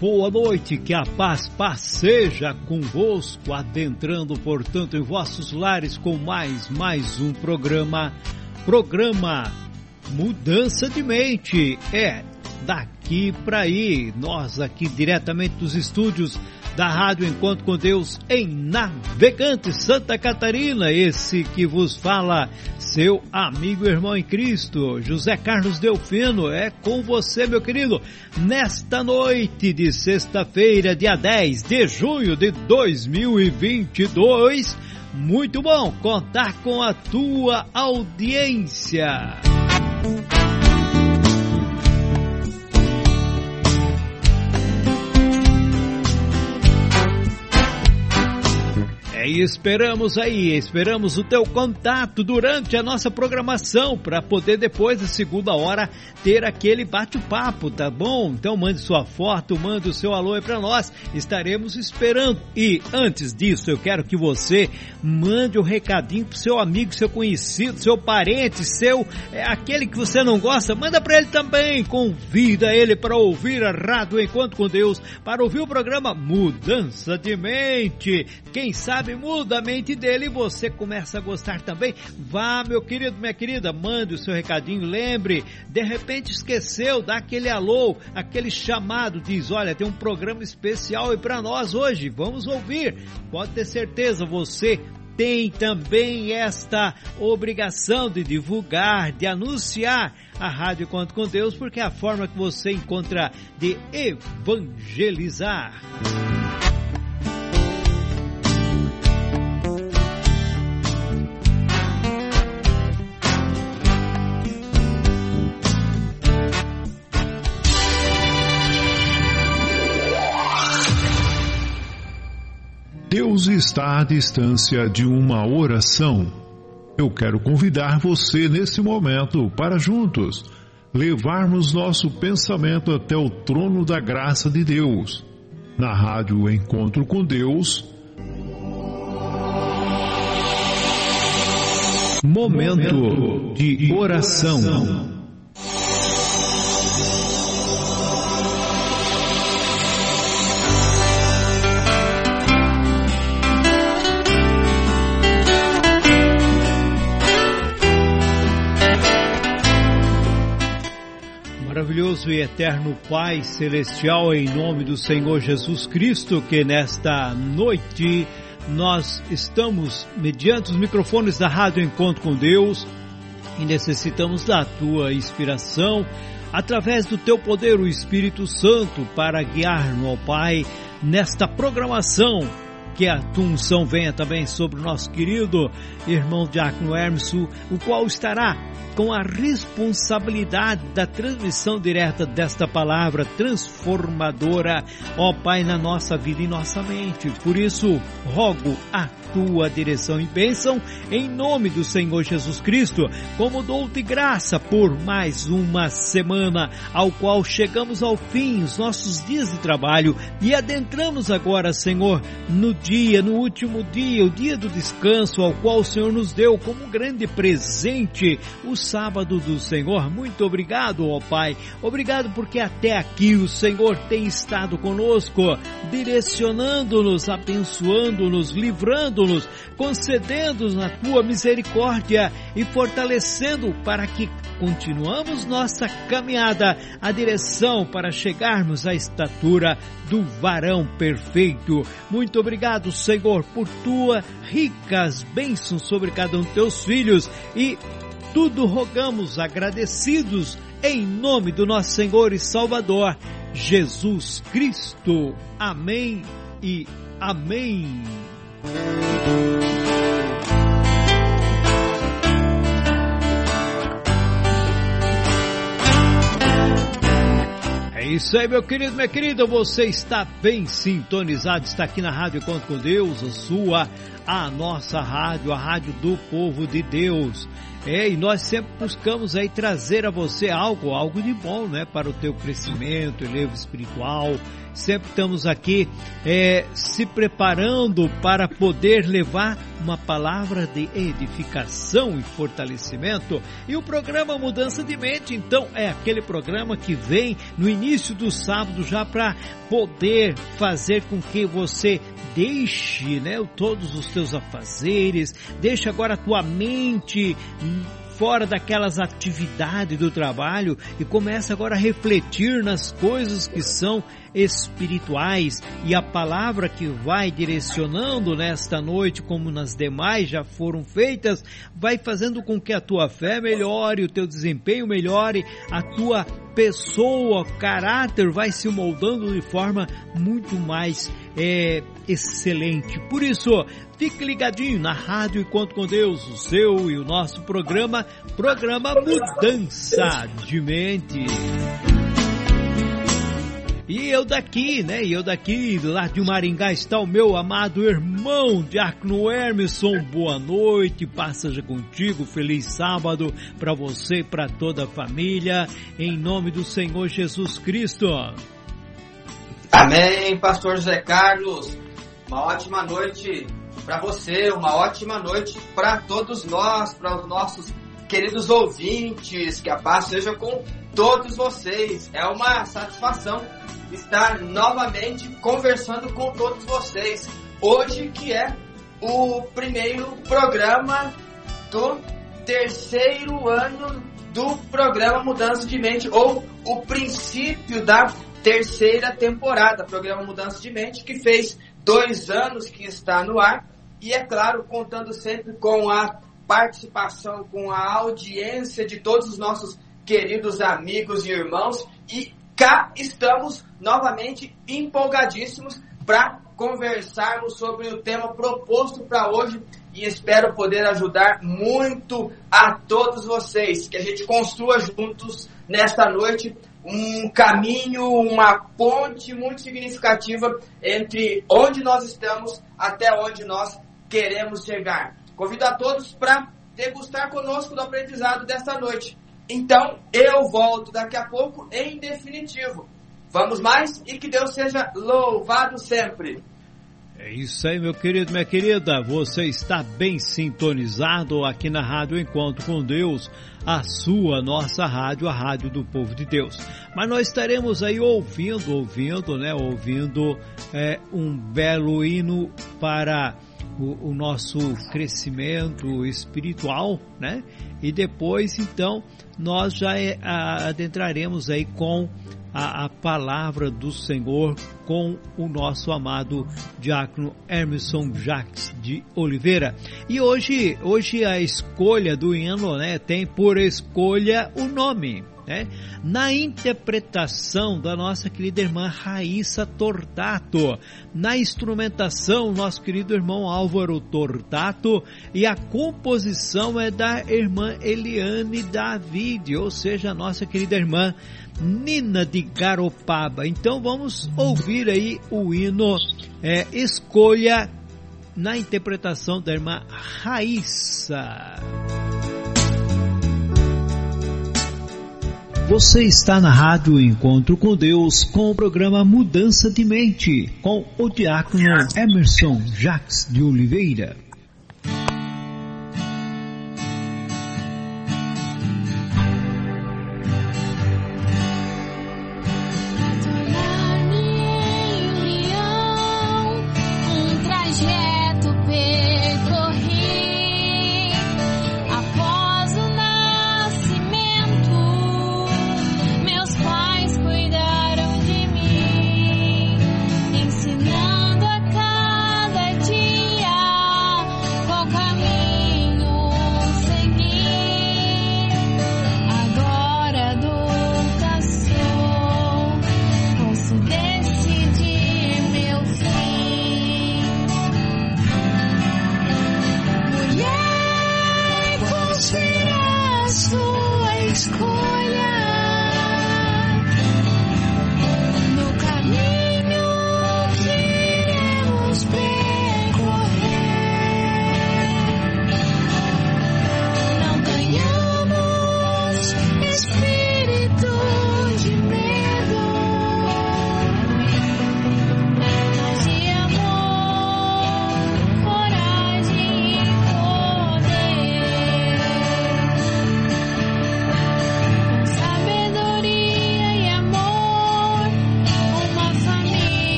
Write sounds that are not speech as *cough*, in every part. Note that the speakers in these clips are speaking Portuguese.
Boa noite, que a paz passeja convosco, adentrando, portanto, em vossos lares com mais, mais um programa, programa Mudança de Mente. É, daqui para aí, nós aqui diretamente dos estúdios da Rádio Encontro com Deus em Navegante, Santa Catarina, esse que vos fala, seu amigo e irmão em Cristo, José Carlos Delfino, é com você, meu querido, nesta noite de sexta-feira, dia 10 de junho de 2022. Muito bom contar com a tua audiência. Esperamos aí, esperamos o teu contato durante a nossa programação para poder depois da segunda hora ter aquele bate-papo, tá bom? Então mande sua foto, mande o seu alô aí para nós, estaremos esperando. E antes disso, eu quero que você mande um recadinho pro seu amigo, seu conhecido, seu parente, seu é, aquele que você não gosta, manda para ele também, convida ele para ouvir a Rádio Encontro com Deus, para ouvir o programa Mudança de Mente. Quem sabe muda a mente dele e você começa a gostar também. Vá, meu querido, minha querida, mande o seu recadinho, lembre, de repente esqueceu, dá aquele alô, aquele chamado, diz, olha, tem um programa especial aí para nós hoje, vamos ouvir. Pode ter certeza, você tem também esta obrigação de divulgar, de anunciar a Rádio Conto com Deus, porque é a forma que você encontra de evangelizar. Deus está à distância de uma oração. Eu quero convidar você nesse momento para juntos levarmos nosso pensamento até o trono da graça de Deus. Na rádio Encontro com Deus. Momento de oração. Maravilhoso e eterno Pai Celestial, em nome do Senhor Jesus Cristo, que nesta noite nós estamos mediante os microfones da Rádio Encontro com Deus e necessitamos da tua inspiração através do teu poder, o Espírito Santo, para guiar-nos, ó Pai, nesta programação. Que a unção venha também sobre o nosso querido irmão Diácono Hermeso, o qual estará com a responsabilidade da transmissão direta desta palavra transformadora, ó Pai, na nossa vida e nossa mente. Por isso, rogo a tua direção e bênção em nome do Senhor Jesus Cristo, como dou-te graça por mais uma semana, ao qual chegamos ao fim, os nossos dias de trabalho e adentramos agora, Senhor, no dia, no último dia, o dia do descanso, ao qual o Senhor nos deu como um grande presente, o sábado do Senhor. Muito obrigado, ó Pai. Obrigado porque até aqui o Senhor tem estado conosco, direcionando-nos, abençoando-nos, livrando-nos, concedendo-nos na tua misericórdia e fortalecendo para que continuamos nossa caminhada, a direção para chegarmos à estatura do varão perfeito. Muito obrigado, Senhor, por tua ricas bênçãos sobre cada um de teus filhos e tudo rogamos agradecidos em nome do nosso Senhor e Salvador, Jesus Cristo. Amém e amém. É isso aí, meu querido, minha querida. Você está bem sintonizado, está aqui na Rádio Conto com Deus, a sua, a nossa rádio, a rádio do povo de Deus. É, e nós sempre buscamos aí trazer a você algo, algo de bom, né, para o teu crescimento, elevo espiritual. Sempre estamos aqui é, se preparando para poder levar uma palavra de edificação e fortalecimento. E o programa Mudança de Mente, então, é aquele programa que vem no início do sábado já para poder fazer com que você deixe, né, todos os teus afazeres, deixe agora a tua mente fora daquelas atividades do trabalho e começa agora a refletir nas coisas que são espirituais. E a palavra que vai direcionando nesta noite, como nas demais já foram feitas, vai fazendo com que a tua fé melhore, o teu desempenho melhore, a tua pessoa, caráter vai se moldando de forma muito mais é, excelente. Por isso, fique ligadinho na Rádio Enquanto com Deus, o seu e o nosso programa, programa Mudança de Mente. E eu daqui, né? E eu daqui, lá de Maringá, está o meu amado irmão Diácono Hermeson. Boa noite, passa contigo, feliz sábado para você e para toda a família, em nome do Senhor Jesus Cristo. Amém, Pastor José Carlos. Uma ótima noite para você, uma ótima noite para todos nós, para os nossos queridos ouvintes. Que a paz seja com todos vocês. É uma satisfação estar novamente conversando com todos vocês. Hoje que é o primeiro programa do terceiro ano do programa Mudança de Mente, ou o princípio da terceira temporada, programa Mudança de Mente, que fez dois anos que está no ar, e é claro, contando sempre com a participação, com a audiência de todos os nossos queridos amigos e irmãos, e cá estamos novamente empolgadíssimos para conversarmos sobre o tema proposto para hoje e espero poder ajudar muito a todos vocês, que a gente construa juntos nesta noite um caminho, uma ponte muito significativa entre onde nós estamos até onde nós queremos chegar. Convido a todos para degustar conosco do aprendizado desta noite. Então, eu volto daqui a pouco em definitivo. Vamos mais e que Deus seja louvado sempre. É isso aí, meu querido, minha querida. Você está bem sintonizado aqui na Rádio Encontro com Deus, a sua, nossa rádio, a rádio do povo de Deus. Mas nós estaremos aí ouvindo, ouvindo, né? Ouvindo é, um belo hino para o, o nosso crescimento espiritual, né? E depois, então, nós já é, adentraremos aí com a, a palavra do Senhor com o nosso amado diácono Emerson Jacques de Oliveira. E hoje, hoje a escolha do hino né, tem por escolha o nome. Né? Na interpretação da nossa querida irmã Raíssa Tortato, na instrumentação, nosso querido irmão Álvaro Tortato, e a composição é da irmã Eliane David, ou seja, a nossa querida irmã Nina de Garopaba. Então vamos ouvir aí o hino é, Escolha na interpretação da irmã Raíssa. Você está na Rádio Encontro com Deus com o programa Mudança de Mente com o diácono Emerson Jacques de Oliveira.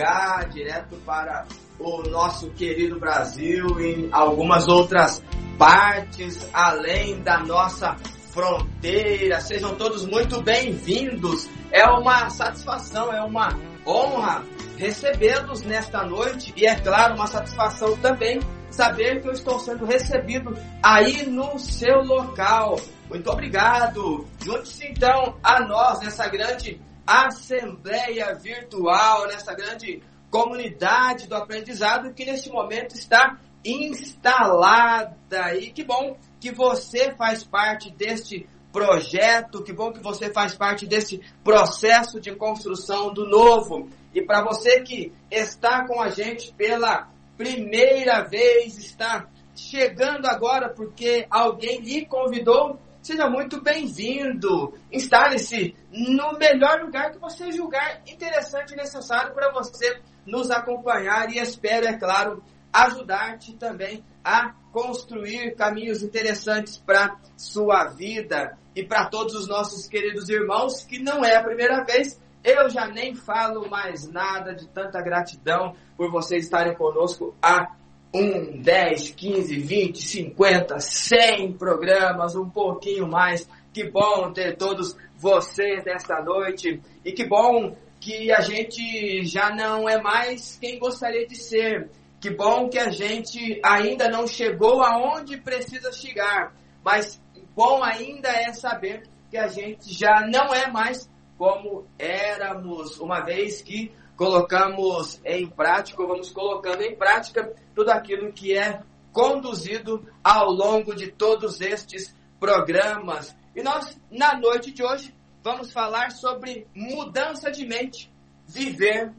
Maringá, direto para o nosso querido Brasil e algumas outras partes além da nossa fronteira. Sejam todos muito bem-vindos. É uma satisfação, é uma honra recebê-los nesta noite e é claro, uma satisfação também saber que eu estou sendo recebido aí no seu local. Muito obrigado. Junte-se então a nós nessa grande assembleia virtual, nessa grande comunidade do aprendizado que neste momento está instalada. E que bom que você faz parte deste projeto, que bom que você faz parte desse processo de construção do novo. E para você que está com a gente pela primeira vez, está chegando agora porque alguém lhe convidou, seja muito bem-vindo. Instale-se no melhor lugar que você julgar interessante e necessário para você nos acompanhar e espero, é claro, ajudar-te também a construir caminhos interessantes para sua vida e para todos os nossos queridos irmãos, que não é a primeira vez. Eu já nem falo mais nada de tanta gratidão por vocês estarem conosco há um, 10, 15, 20, 50, 100 programas, um pouquinho mais. Que bom ter todos vocês nesta noite e que bom que a gente já não é mais quem gostaria de ser. Que bom que a gente ainda não chegou aonde precisa chegar, mas bom ainda é saber que a gente já não é mais como éramos uma vez que colocamos em prática, ou vamos colocando em prática tudo aquilo que é conduzido ao longo de todos estes programas. E nós, na noite de hoje, vamos falar sobre mudança de mente. Viver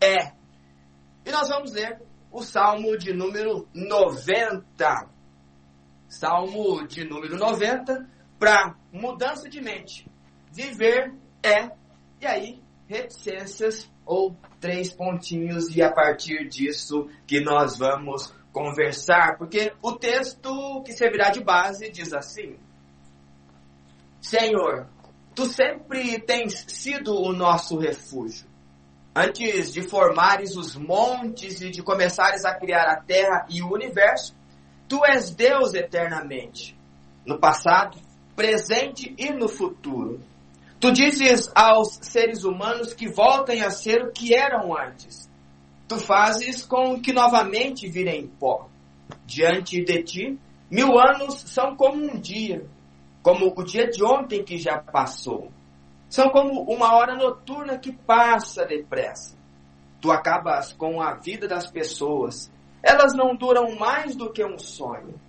é. E nós vamos ler o Salmo de número 90. Salmo de número 90 para mudança de mente. Viver é. E aí, reticências ou três pontinhos e a partir disso que nós vamos conversar, porque o texto que servirá de base diz assim: Senhor, tu sempre tens sido o nosso refúgio. Antes de formares os montes e de começares a criar a terra e o universo, tu és Deus eternamente, no passado, presente e no futuro. Tu dizes aos seres humanos que voltem a ser o que eram antes. Tu fazes com que novamente virem pó. Diante de ti, mil anos são como um dia, como o dia de ontem que já passou. São como uma hora noturna que passa depressa. Tu acabas com a vida das pessoas. Elas não duram mais do que um sonho.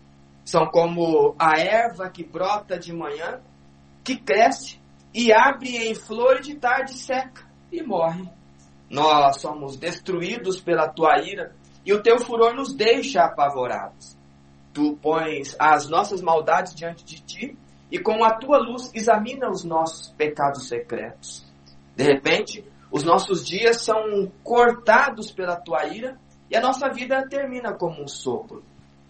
São como a erva que brota de manhã, que cresce e abre em flor de tarde seca e morre. Nós somos destruídos pela tua ira e o teu furor nos deixa apavorados. Tu pões as nossas maldades diante de ti e com a tua luz examina os nossos pecados secretos. De repente, os nossos dias são cortados pela tua ira e a nossa vida termina como um sopro.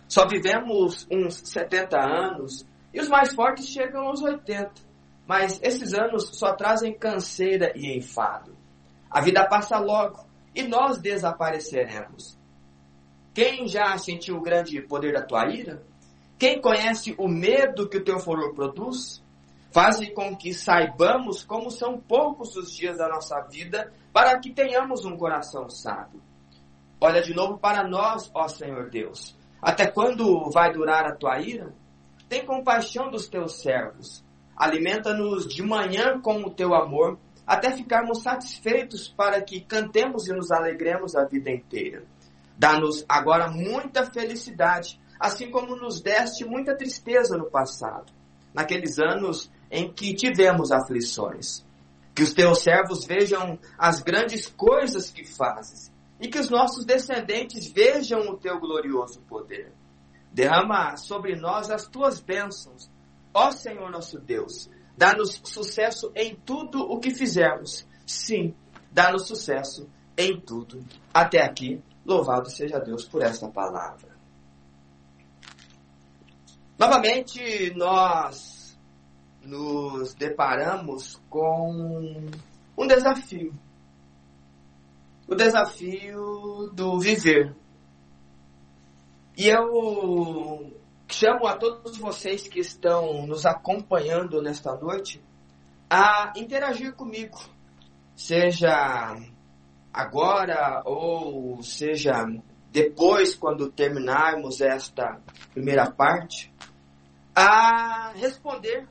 Só vivemos uns 70 anos e os mais fortes chegam aos 80 mas esses anos só trazem canseira e enfado. A vida passa logo e nós desapareceremos. Quem já sentiu o grande poder da tua ira? Quem conhece o medo que o teu furor produz? Faze com que saibamos como são poucos os dias da nossa vida para que tenhamos um coração sábio. Olha de novo para nós, ó Senhor Deus. Até quando vai durar a tua ira? Tem compaixão dos teus servos Alimenta-nos de manhã com o teu amor, até ficarmos satisfeitos para que cantemos e nos alegremos a vida inteira. Dá-nos agora muita felicidade, assim como nos deste muita tristeza no passado, naqueles anos em que tivemos aflições. Que os teus servos vejam as grandes coisas que fazes e que os nossos descendentes vejam o teu glorioso poder. Derrama sobre nós as tuas bênçãos, ó Senhor nosso Deus. Dá-nos sucesso em tudo o que fizermos. Sim, dá-nos sucesso em tudo. Até aqui, louvado seja Deus por esta palavra. Novamente, nós nos deparamos com um desafio. O desafio do viver. E eu chamo a todos vocês que estão nos acompanhando nesta noite a interagir comigo, seja agora ou seja depois, quando terminarmos esta primeira parte, a responder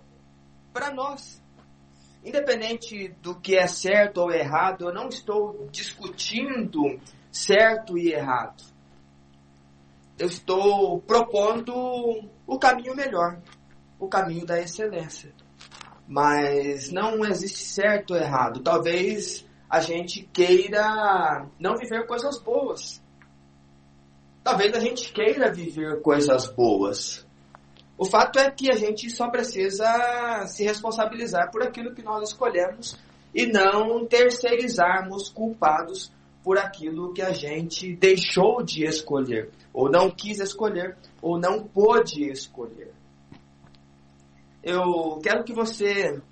para nós. Independente do que é certo ou errado, eu não estou discutindo certo e errado. Eu estou propondo o caminho melhor, o caminho da excelência. Mas não existe certo ou errado. Talvez a gente queira não viver coisas boas. Talvez a gente queira viver coisas boas. O fato é que a gente só precisa se responsabilizar por aquilo que nós escolhemos e não terceirizarmos culpados por aquilo que a gente deixou de escolher, ou não quis escolher, ou não pôde escolher. Eu quero que você,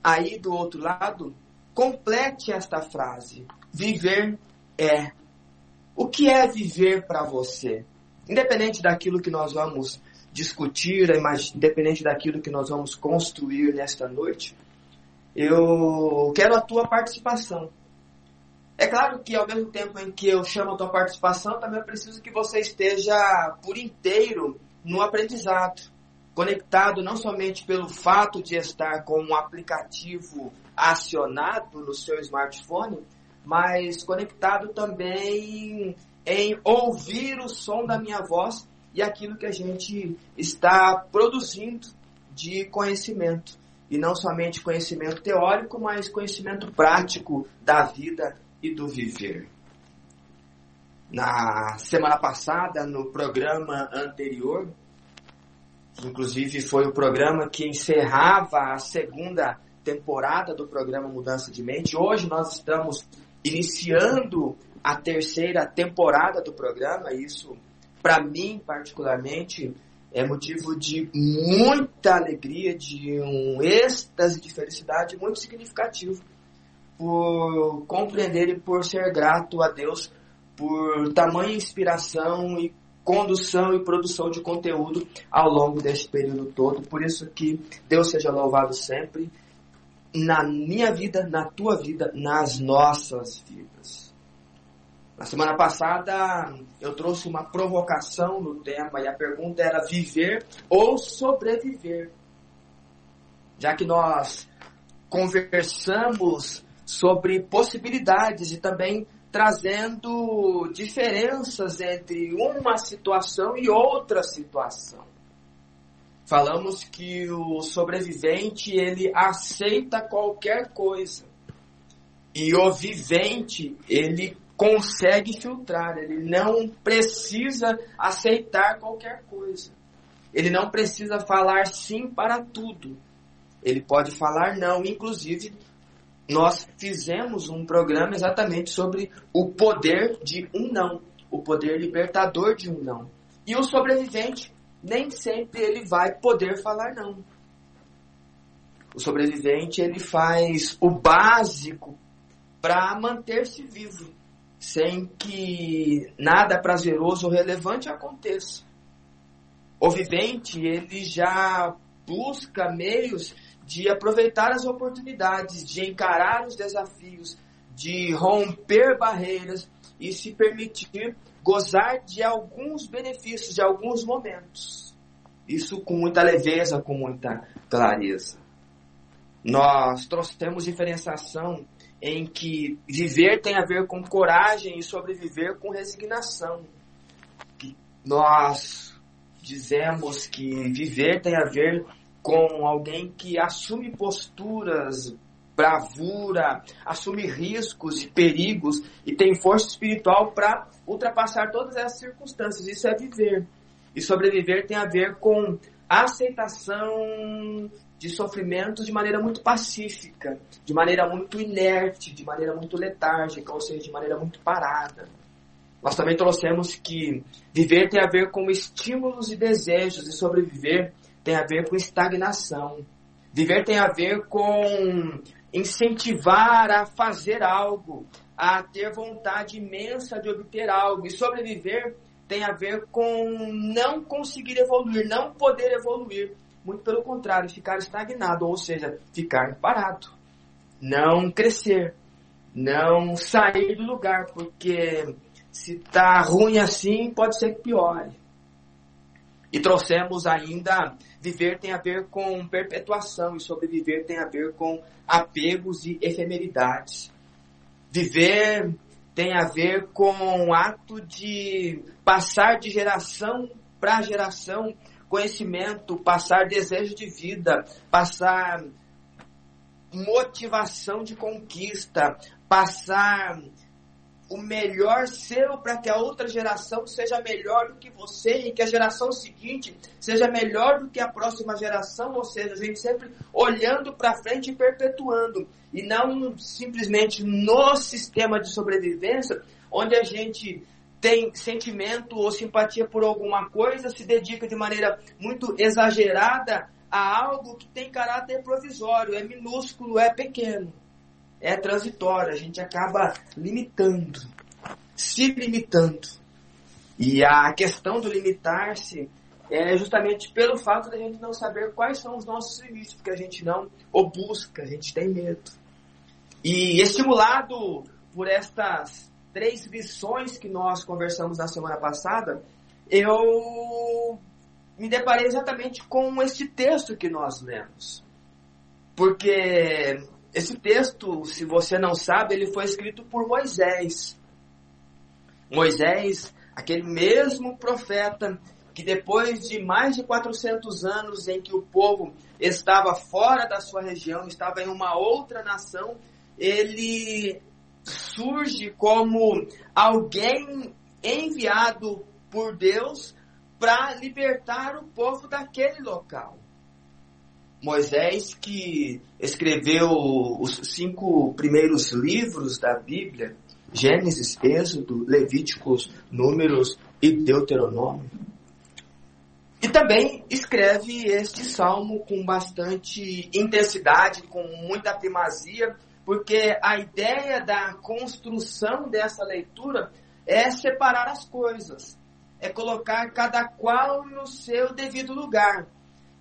aí do outro lado, complete esta frase. Viver é. O que é viver para você? Independente daquilo que nós vamos discutir, independente daquilo que nós vamos construir nesta noite, eu quero a tua participação. É claro que ao mesmo tempo em que eu chamo a tua participação, também eu preciso que você esteja por inteiro no aprendizado, conectado não somente pelo fato de estar com um aplicativo acionado no seu smartphone, mas conectado também em ouvir o som da minha voz e aquilo que a gente está produzindo de conhecimento. E não somente conhecimento teórico, mas conhecimento prático da vida e do viver. Na semana passada, no programa anterior, inclusive foi o programa que encerrava a segunda temporada do programa Mudança de Mente. Hoje nós estamos iniciando a terceira temporada do programa. Isso, para mim, particularmente, é motivo de muita alegria, de um êxtase de felicidade muito significativo por compreender e por ser grato a Deus por tamanha inspiração e condução e produção de conteúdo ao longo deste período todo. Por isso que Deus seja louvado sempre na minha vida, na tua vida, nas nossas vidas. Na semana passada eu trouxe uma provocação no tema e a pergunta era viver ou sobreviver. Já que nós conversamos sobre possibilidades e também trazendo diferenças entre uma situação e outra situação. Falamos que o sobrevivente ele aceita qualquer coisa. E o vivente, ele consegue filtrar, ele não precisa aceitar qualquer coisa. Ele não precisa falar sim para tudo. Ele pode falar não, inclusive nós fizemos um programa exatamente sobre o poder de um não, o poder libertador de um não. E o sobrevivente nem sempre ele vai poder falar não. O sobrevivente ele faz o básico para manter-se vivo, sem que nada prazeroso ou relevante aconteça. O vivente ele já busca meios de aproveitar as oportunidades, de encarar os desafios, de romper barreiras e se permitir gozar de alguns benefícios, de alguns momentos. Isso com muita leveza, com muita clareza. Nós trouxemos diferenciação em que viver tem a ver com coragem e sobreviver com resignação. nós dizemos que viver tem a ver com alguém que assume posturas, bravura, assume riscos e perigos e tem força espiritual para ultrapassar todas essas circunstâncias. Isso é viver. E sobreviver tem a ver com aceitação de sofrimentos de maneira muito pacífica, de maneira muito inerte, de maneira muito letárgica, ou seja, de maneira muito parada. Nós também trouxemos que viver tem a ver com estímulos e desejos, e sobreviver tem a ver com estagnação. Viver tem a ver com incentivar a fazer algo, a ter vontade imensa de obter algo. E sobreviver tem a ver com não conseguir evoluir, não poder evoluir. Muito pelo contrário, ficar estagnado, ou seja, ficar parado, não crescer, não sair do lugar, porque se está ruim assim, pode ser que piore. E trouxemos ainda, viver tem a ver com perpetuação, e sobreviver tem a ver com apegos e efemeridades. Viver tem a ver com o ato de passar de geração para geração conhecimento, passar desejo de vida, passar motivação de conquista, passar o melhor seu para que a outra geração seja melhor do que você e que a geração seguinte seja melhor do que a próxima geração, ou seja, a gente sempre olhando para frente e perpetuando e não simplesmente no sistema de sobrevivência onde a gente tem sentimento ou simpatia por alguma coisa, se dedica de maneira muito exagerada a algo que tem caráter provisório, é minúsculo, é pequeno é transitória, a gente acaba limitando, se limitando. E a questão do limitar-se é justamente pelo fato de a gente não saber quais são os nossos limites, porque a gente não o busca, a gente tem medo. E estimulado por estas três lições que nós conversamos na semana passada, eu me deparei exatamente com este texto que nós lemos. Porque esse texto, se você não sabe, ele foi escrito por Moisés. Moisés, aquele mesmo profeta que depois de mais de 400 anos em que o povo estava fora da sua região, estava em uma outra nação, ele surge como alguém enviado por Deus para libertar o povo daquele local. Moisés que escreveu os cinco primeiros livros da Bíblia, Gênesis, Êxodo, Levíticos, Números e Deuteronômio. E também escreve este salmo com bastante intensidade, com muita primazia, porque a ideia da construção dessa leitura é separar as coisas, é colocar cada qual no seu devido lugar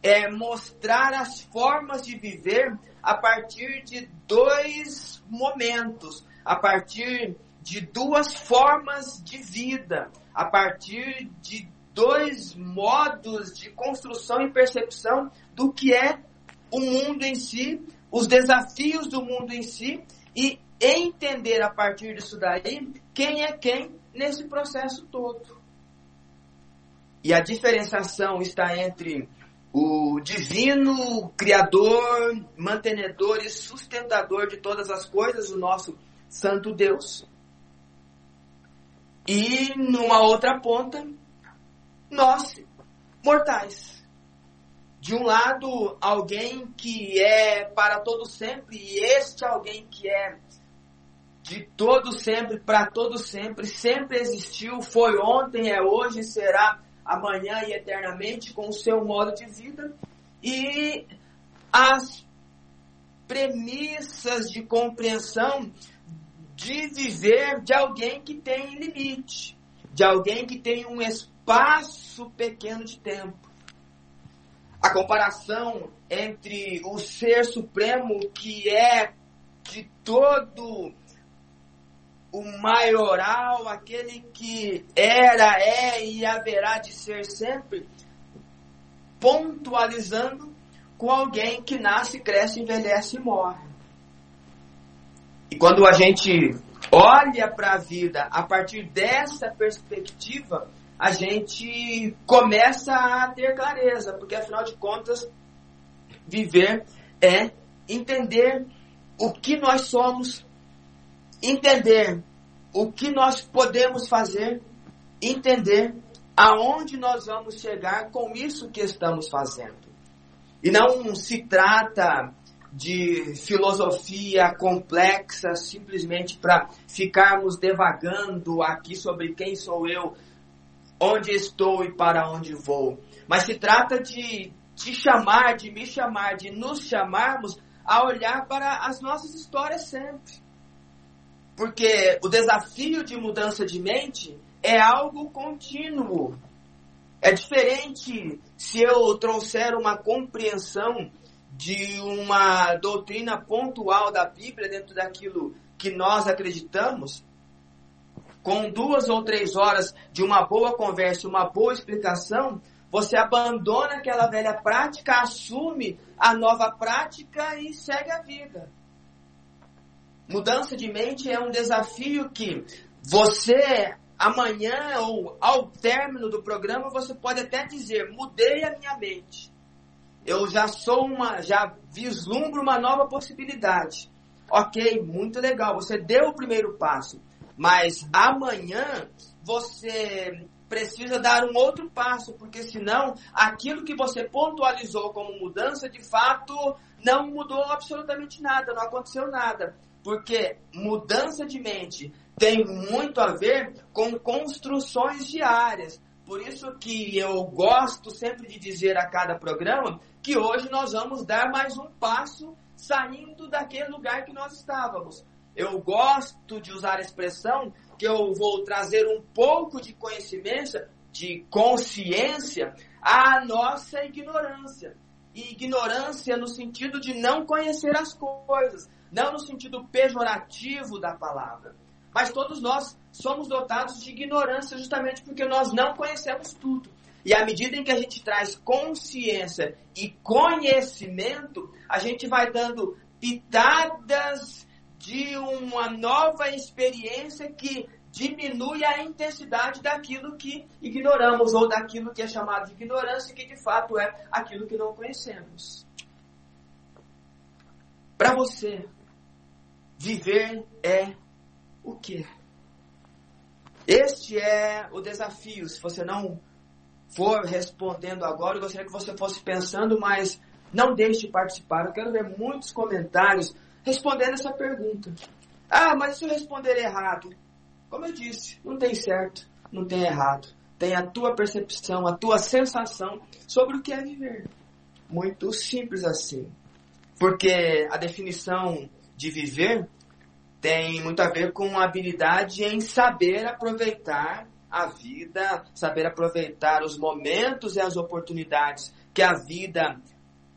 é mostrar as formas de viver a partir de dois momentos, a partir de duas formas de vida, a partir de dois modos de construção e percepção do que é o mundo em si, os desafios do mundo em si e entender a partir disso daí quem é quem nesse processo todo. E a diferenciação está entre o divino Criador, mantenedor e sustentador de todas as coisas, o nosso Santo Deus. E numa outra ponta, nós, mortais. De um lado, alguém que é para todo sempre, e este alguém que é de todo sempre, para todo sempre, sempre existiu, foi ontem, é hoje, será amanhã e eternamente com o seu modo de vida e as premissas de compreensão de viver de alguém que tem limite, de alguém que tem um espaço pequeno de tempo. A comparação entre o ser supremo que é de todo o maioral, aquele que era, é e haverá de ser sempre, pontualizando com alguém que nasce, cresce, envelhece e morre. E quando a gente olha para a vida a partir dessa perspectiva, a gente começa a ter clareza, porque afinal de contas, viver é entender o que nós somos, entender o que nós podemos fazer, entender aonde nós vamos chegar com isso que estamos fazendo. E não se trata de filosofia complexa simplesmente para ficarmos devagando aqui sobre quem sou eu, onde estou e para onde vou. Mas se trata de te chamar, de me chamar, de nos chamarmos a olhar para as nossas histórias sempre. Porque o desafio de mudança de mente é algo contínuo. É diferente se eu trouxer uma compreensão de uma doutrina pontual da Bíblia dentro daquilo que nós acreditamos, com duas ou três horas de uma boa conversa, uma boa explicação, você abandona aquela velha prática, assume a nova prática e segue a vida. Mudança de mente é um desafio que você amanhã ou ao término do programa você pode até dizer: mudei a minha mente. Eu já sou uma, já vislumbro uma nova possibilidade. Ok, muito legal. Você deu o primeiro passo, mas amanhã você precisa dar um outro passo, porque senão aquilo que você pontualizou como mudança, de fato, não mudou absolutamente nada, não aconteceu nada. Porque mudança de mente tem muito a ver com construções diárias. Por isso que eu gosto sempre de dizer a cada programa que hoje nós vamos dar mais um passo saindo daquele lugar que nós estávamos. Eu gosto de usar a expressão que eu vou trazer um pouco de conhecimento, de consciência à nossa ignorância. E ignorância no sentido de não conhecer as coisas, não no sentido pejorativo da palavra. Mas todos nós somos dotados de ignorância justamente porque nós não conhecemos tudo. E à medida em que a gente traz consciência e conhecimento, a gente vai dando pitadas de uma nova experiência que diminui a intensidade daquilo que ignoramos ou daquilo que é chamado de ignorância, que de fato é aquilo que não conhecemos. Para você, viver é o quê? Este é o desafio. Se você não for respondendo agora, eu gostaria que você fosse pensando, mas não deixe de participar. Eu quero ver muitos comentários respondendo essa pergunta. Ah, mas se eu responder errado? Como eu disse, não tem certo, não tem errado. Tem a tua percepção, a tua sensação sobre o que é viver. Muito simples assim. Porque a definição de viver tem muito a ver com habilidade em saber aproveitar a vida, saber aproveitar os momentos e as oportunidades que a vida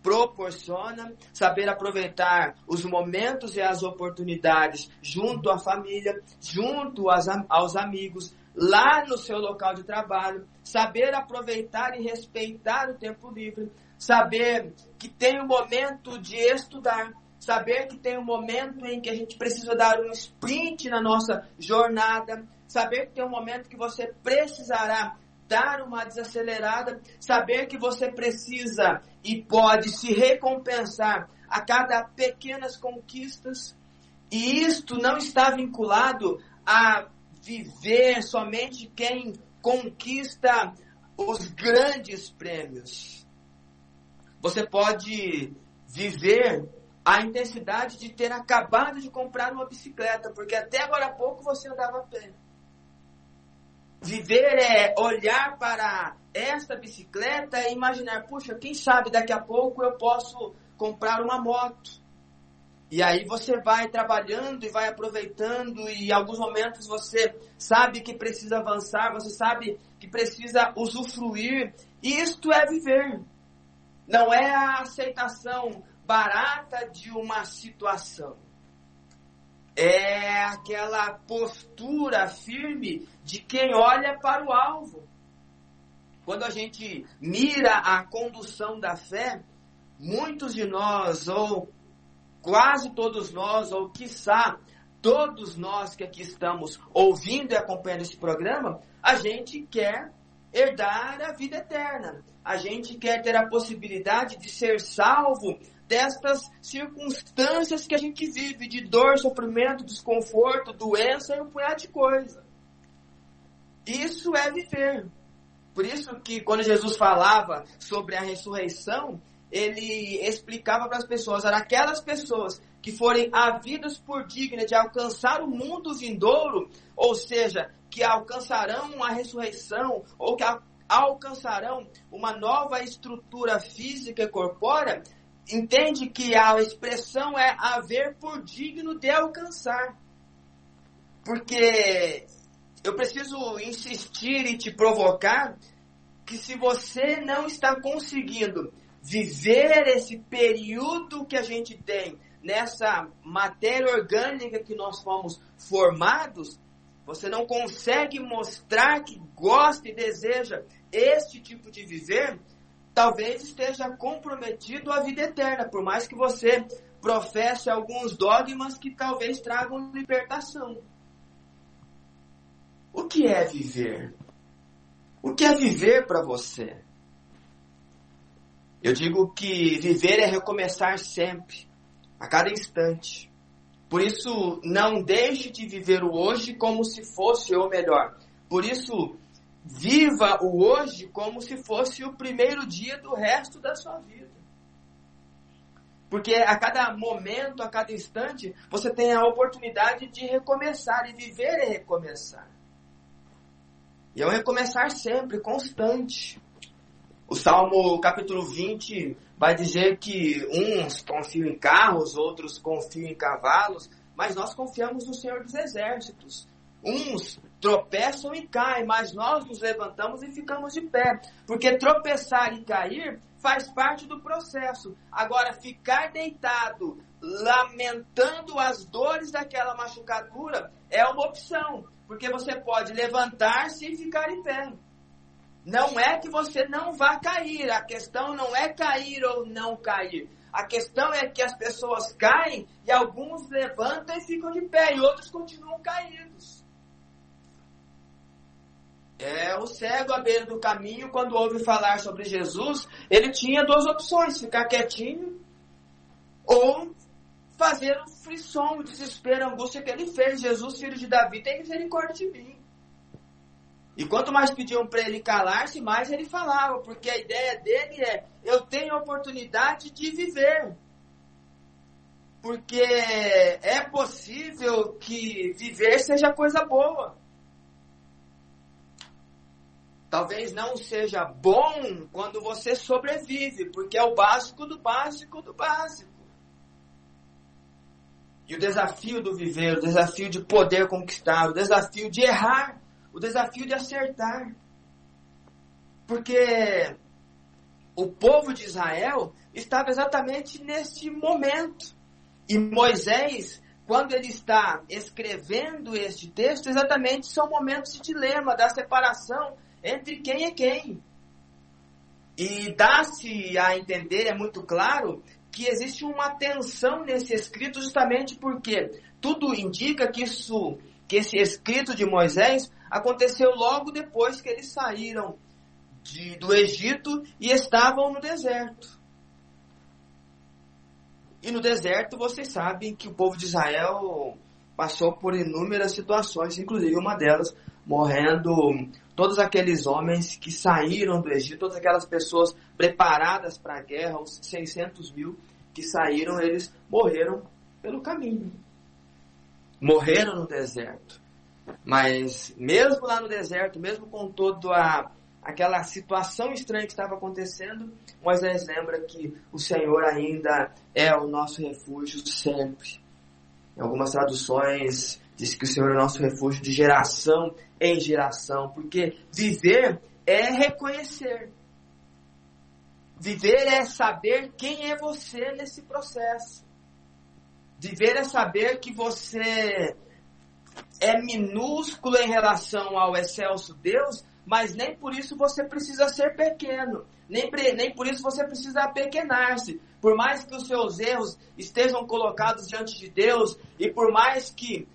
proporciona, saber aproveitar os momentos e as oportunidades junto à família, junto aos, aos amigos, lá no seu local de trabalho, saber aproveitar e respeitar o tempo livre, saber que tem o momento de estudar, saber que tem um momento em que a gente precisa dar um sprint na nossa jornada, saber que tem um momento que você precisará dar uma desacelerada, saber que você precisa e pode se recompensar a cada pequenas conquistas. E isto não está vinculado a viver somente quem conquista os grandes prêmios. Você pode viver a intensidade de ter acabado de comprar uma bicicleta, porque até agora há pouco você andava a pé. Viver é olhar para esta bicicleta e imaginar, puxa, quem sabe daqui a pouco eu posso comprar uma moto. E aí você vai trabalhando e vai aproveitando e em alguns momentos você sabe que precisa avançar, você sabe que precisa usufruir. E isto é viver. Não é a aceitação barata de uma situação. É aquela postura firme de quem olha para o alvo. Quando a gente mira a condução da fé, muitos de nós, ou quase todos nós, ou quiçá todos nós que aqui estamos ouvindo e acompanhando esse programa, a gente quer herdar a vida eterna. A gente quer ter a possibilidade de ser salvo destas circunstâncias que a gente vive, de dor, sofrimento, desconforto, doença e um punhado de coisa. Isso é viver. Por isso que quando Jesus falava sobre a ressurreição, ele explicava para as pessoas, eram aquelas pessoas que forem havidas por digna de alcançar o mundo vindouro, ou seja, que alcançarão a ressurreição, ou que alcançarão uma nova estrutura física e corpórea, entende que a expressão é haver por digno de alcançar. Porque eu preciso insistir e te provocar que se você não está conseguindo viver esse período que a gente tem nessa matéria orgânica que nós fomos formados, você não consegue mostrar que gosta e deseja este tipo de viver, talvez esteja comprometido à vida eterna, por mais que você professe alguns dogmas que talvez tragam libertação. O que é viver? O que é viver para você? Eu digo que viver é recomeçar sempre, a cada instante. Por isso, não deixe de viver o hoje como se fosse o melhor. Por isso, viva o hoje como se fosse o primeiro dia do resto da sua vida. Porque a cada momento, a cada instante, você tem a oportunidade de recomeçar. E viver é recomeçar. E é um recomeçar sempre, constante. O Salmo capítulo 20 vai dizer que uns confiam em carros, outros confiam em cavalos, mas nós confiamos no Senhor dos Exércitos. Uns tropeçam e caem, mas nós nos levantamos e ficamos de pé. Porque tropeçar e cair faz parte do processo. Agora, ficar deitado, lamentando as dores daquela machucadura, é uma opção. Porque você pode levantar-se e ficar em pé. Não é que você não vá cair. A questão não é cair ou não cair. A questão é que as pessoas caem e alguns levantam e ficam de pé e outros continuam caídos. É, o cego à beira do caminho, quando ouve falar sobre Jesus, ele tinha duas opções: ficar quietinho ou fazer o frisson, o desespero, a angústia que ele fez. Jesus, filho de Davi, tem misericórdia de mim. E quanto mais pediam para ele calar-se, mais ele falava, porque a ideia dele é: eu tenho a oportunidade de viver. Porque é possível que viver seja coisa boa. Talvez não seja bom quando você sobrevive, porque é o básico do básico do básico. E o desafio do viver, o desafio de poder conquistar, o desafio de errar o desafio de acertar. Porque o povo de Israel estava exatamente neste momento. E Moisés, quando ele está escrevendo este texto, exatamente são momentos de dilema, da separação entre quem é quem. E dá-se a entender, é muito claro, que existe uma tensão nesse escrito justamente porque tudo indica que isso, que esse escrito de Moisés aconteceu logo depois que eles saíram de, do Egito e estavam no deserto. E no deserto vocês sabem que o povo de Israel passou por inúmeras situações, inclusive uma delas morrendo todos aqueles homens que saíram do Egito, todas aquelas pessoas preparadas para a guerra, os 600 mil que saíram, eles morreram pelo caminho. Morreram no deserto. Mas mesmo lá no deserto, mesmo com toda a, aquela situação estranha que estava acontecendo, Moisés lembra que o Senhor ainda é o nosso refúgio sempre. Em algumas traduções diz que o Senhor é o nosso refúgio de geração em geração, porque viver é reconhecer. Viver é saber quem é você nesse processo. Viver é saber que você é minúsculo em relação ao excelso Deus, mas nem por isso você precisa ser pequeno. Nem, nem por isso você precisa apequenar-se. Por mais que os seus erros estejam colocados diante de Deus, e por mais que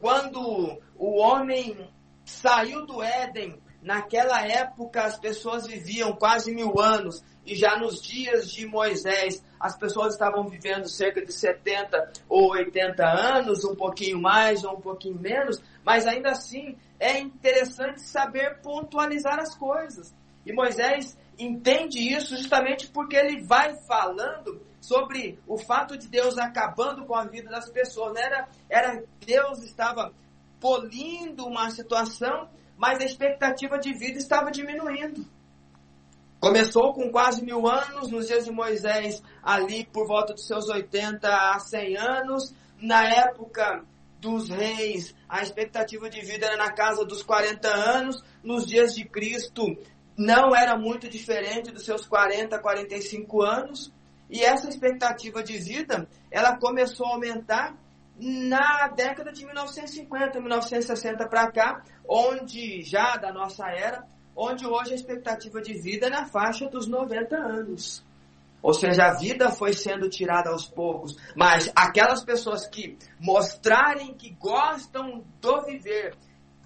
quando o homem saiu do Éden, naquela época as pessoas viviam quase mil anos e já nos dias de Moisés as pessoas estavam vivendo cerca de 70 ou 80 anos, um pouquinho mais ou um pouquinho menos, mas ainda assim é interessante saber pontualizar as coisas. E Moisés entende isso justamente porque ele vai falando sobre o fato de Deus acabando com a vida das pessoas. Não era, era Deus estava polindo uma situação, mas a expectativa de vida estava diminuindo. Começou com quase mil anos, nos dias de Moisés, ali por volta dos seus 80 a 100 anos. Na época dos reis, a expectativa de vida era na casa dos 40 anos. Nos dias de Cristo, não era muito diferente dos seus 40, 45 anos. E essa expectativa de vida, ela começou a aumentar na década de 1950, 1960 para cá, onde já da nossa era, onde hoje a expectativa de vida é na faixa dos 90 anos. Ou seja, a vida foi sendo tirada aos poucos, mas aquelas pessoas que mostrarem que gostam do viver,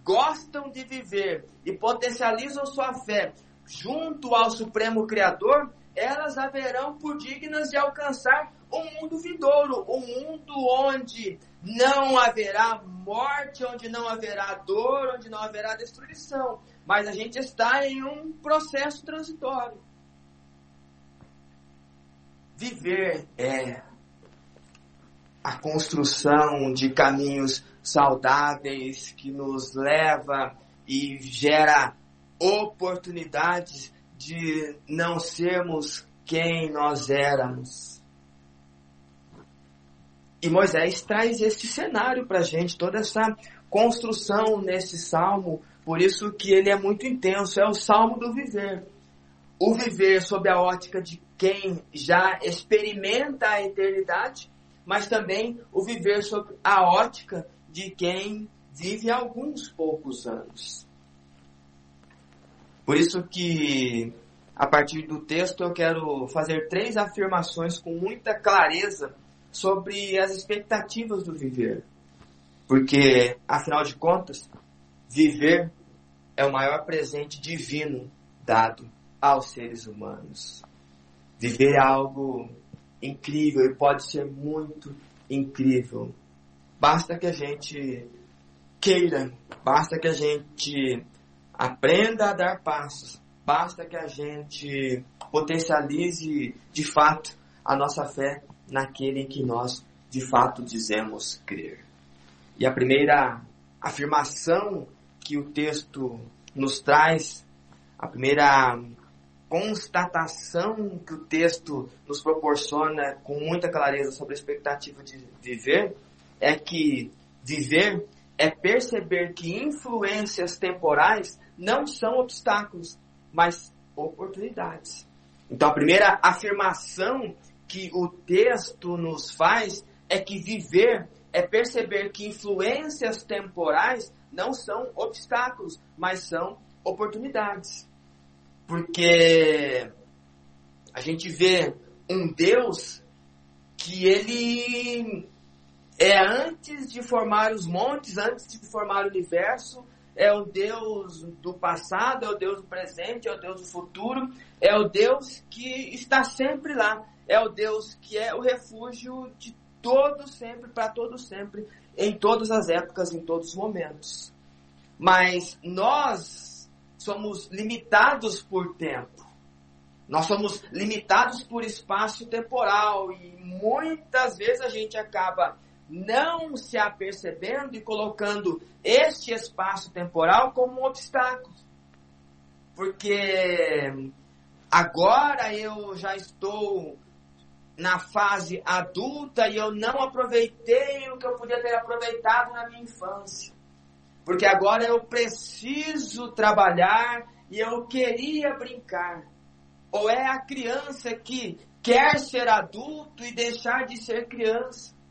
gostam de viver e potencializam sua fé junto ao Supremo Criador, elas haverão por dignas de alcançar um mundo vindouro, um mundo onde não haverá morte, onde não haverá dor, onde não haverá destruição. Mas a gente está em um processo transitório. Viver é a construção de caminhos saudáveis que nos leva e gera oportunidades de não sermos quem nós éramos. E Moisés traz esse cenário para a gente, toda essa construção nesse salmo, por isso que ele é muito intenso, é o salmo do viver. O viver sob a ótica de quem já experimenta a eternidade, mas também o viver sob a ótica de quem vive alguns poucos anos. Por isso que, a partir do texto, eu quero fazer três afirmações com muita clareza sobre as expectativas do viver. Porque, afinal de contas, viver é o maior presente divino dado aos seres humanos. Viver é algo incrível e pode ser muito incrível. Basta que a gente queira, basta que a gente aprenda a dar passos. Basta que a gente potencialize de fato a nossa fé naquele que nós de fato dizemos crer. E a primeira afirmação que o texto nos traz, a primeira constatação que o texto nos proporciona com muita clareza sobre a expectativa de viver, é que viver é perceber que influências temporais não são obstáculos, mas oportunidades. Então, a primeira afirmação que o texto nos faz é que viver é perceber que influências temporais não são obstáculos, mas são oportunidades. Porque a gente vê um Deus que ele é antes de formar os montes, antes de formar o universo, é o Deus do passado, é o Deus do presente, é o Deus do futuro, é o Deus que está sempre lá, é o Deus que é o refúgio de todo sempre, para todo sempre, em todas as épocas, em todos os momentos. Mas nós somos limitados por tempo. Nós somos limitados por espaço temporal e muitas vezes a gente acaba não se apercebendo e colocando este espaço temporal como um obstáculo. Porque agora eu já estou na fase adulta e eu não aproveitei o que eu podia ter aproveitado na minha infância. Porque agora eu preciso trabalhar e eu queria brincar. Ou é a criança que quer ser adulto e deixar de ser criança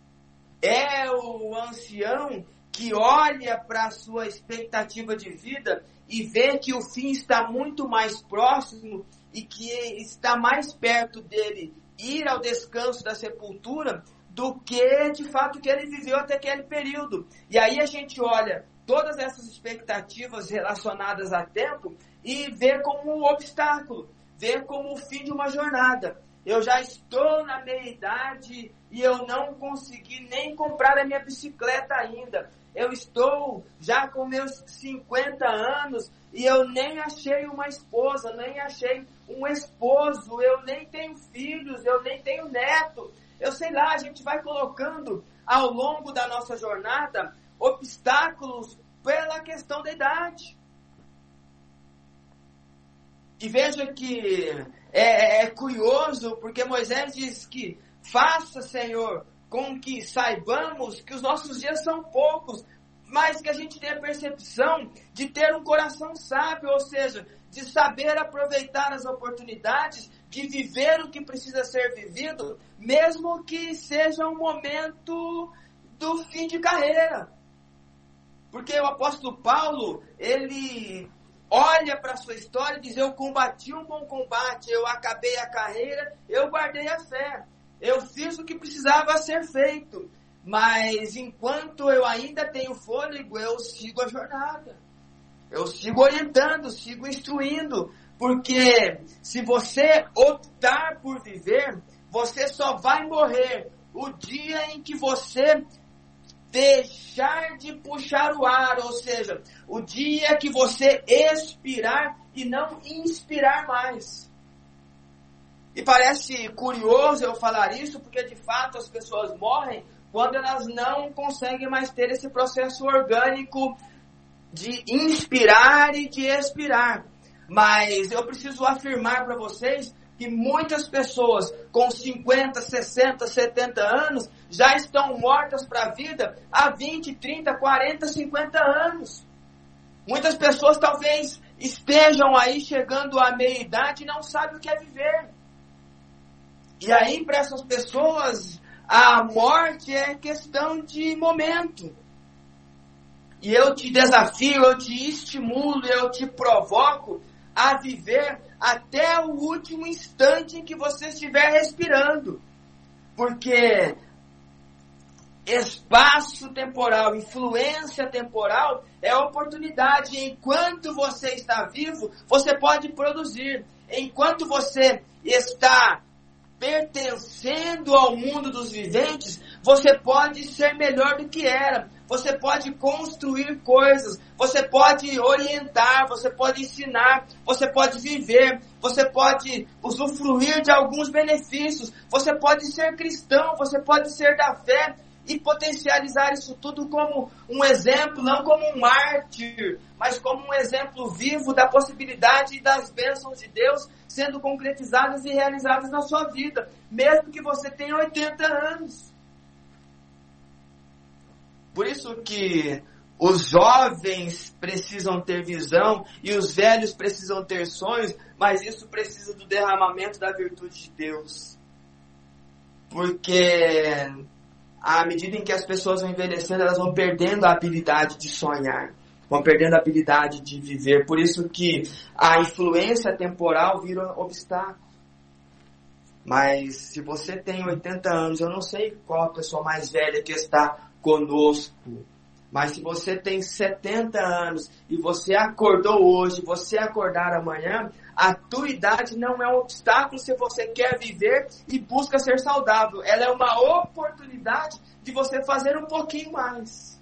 é o ancião que olha para a sua expectativa de vida e vê que o fim está muito mais próximo e que está mais perto dele ir ao descanso da sepultura do que de fato que ele viveu até aquele período. E aí a gente olha todas essas expectativas relacionadas a tempo e vê como um obstáculo, vê como o fim de uma jornada. Eu já estou na meia idade e eu não consegui nem comprar a minha bicicleta ainda. Eu estou já com meus 50 anos e eu nem achei uma esposa, nem achei um esposo, eu nem tenho filhos, eu nem tenho neto. Eu sei lá, a gente vai colocando ao longo da nossa jornada obstáculos pela questão da idade. E veja que é, é, curioso, porque Moisés diz que faça, Senhor, com que saibamos que os nossos dias são poucos, mas que a gente tenha percepção de ter um coração sábio, ou seja, de saber aproveitar as oportunidades, de viver o que precisa ser vivido, mesmo que seja um momento do fim de carreira. Porque o apóstolo Paulo, ele olha para a sua história e diz: Eu combati um bom combate, eu acabei a carreira, eu guardei a fé, eu fiz o que precisava ser feito. Mas enquanto eu ainda tenho fôlego, eu sigo a jornada. Eu sigo orientando, sigo instruindo. Porque se você optar por viver, você só vai morrer o dia em que você deixar de puxar o ar, ou seja, o dia que você expirar e não inspirar mais. E parece curioso eu falar isso, porque de fato as pessoas morrem quando elas não conseguem mais ter esse processo orgânico de inspirar e de expirar. Mas eu preciso afirmar para vocês que muitas pessoas com 50, 60, 70 anos já estão mortas para a vida há 20, 30, 40, 50 anos. Muitas pessoas talvez estejam aí chegando à meia idade e não sabem o que é viver. E aí, para essas pessoas, a morte é questão de momento. E eu te desafio, eu te estimulo, eu te provoco a viver até o último instante em que você estiver respirando. Porque espaço temporal, influência temporal é oportunidade. Enquanto você está vivo, você pode produzir. Enquanto você está pertencendo ao mundo dos viventes, você pode ser melhor do que era. Você pode construir coisas, você pode orientar, você pode ensinar, você pode viver, você pode usufruir de alguns benefícios, você pode ser cristão, você pode ser da fé e potencializar isso tudo como um exemplo, não como um mártir, mas como um exemplo vivo da possibilidade e das bênçãos de Deus sendo concretizadas e realizadas na sua vida, mesmo que você tenha 80 anos. Por isso que os jovens precisam ter visão e os velhos precisam ter sonhos, mas isso precisa do derramamento da virtude de Deus. Porque à medida em que as pessoas vão envelhecendo, elas vão perdendo a habilidade de sonhar, vão perdendo a habilidade de viver. Por isso que a influência temporal vira um obstáculo. Mas se você tem 80 anos, eu não sei qual a pessoa mais velha que está conosco. Mas se você tem 70 anos e você acordou hoje, você acordar amanhã, a tua idade não é um obstáculo se você quer viver e busca ser saudável. Ela é uma oportunidade de você fazer um pouquinho mais.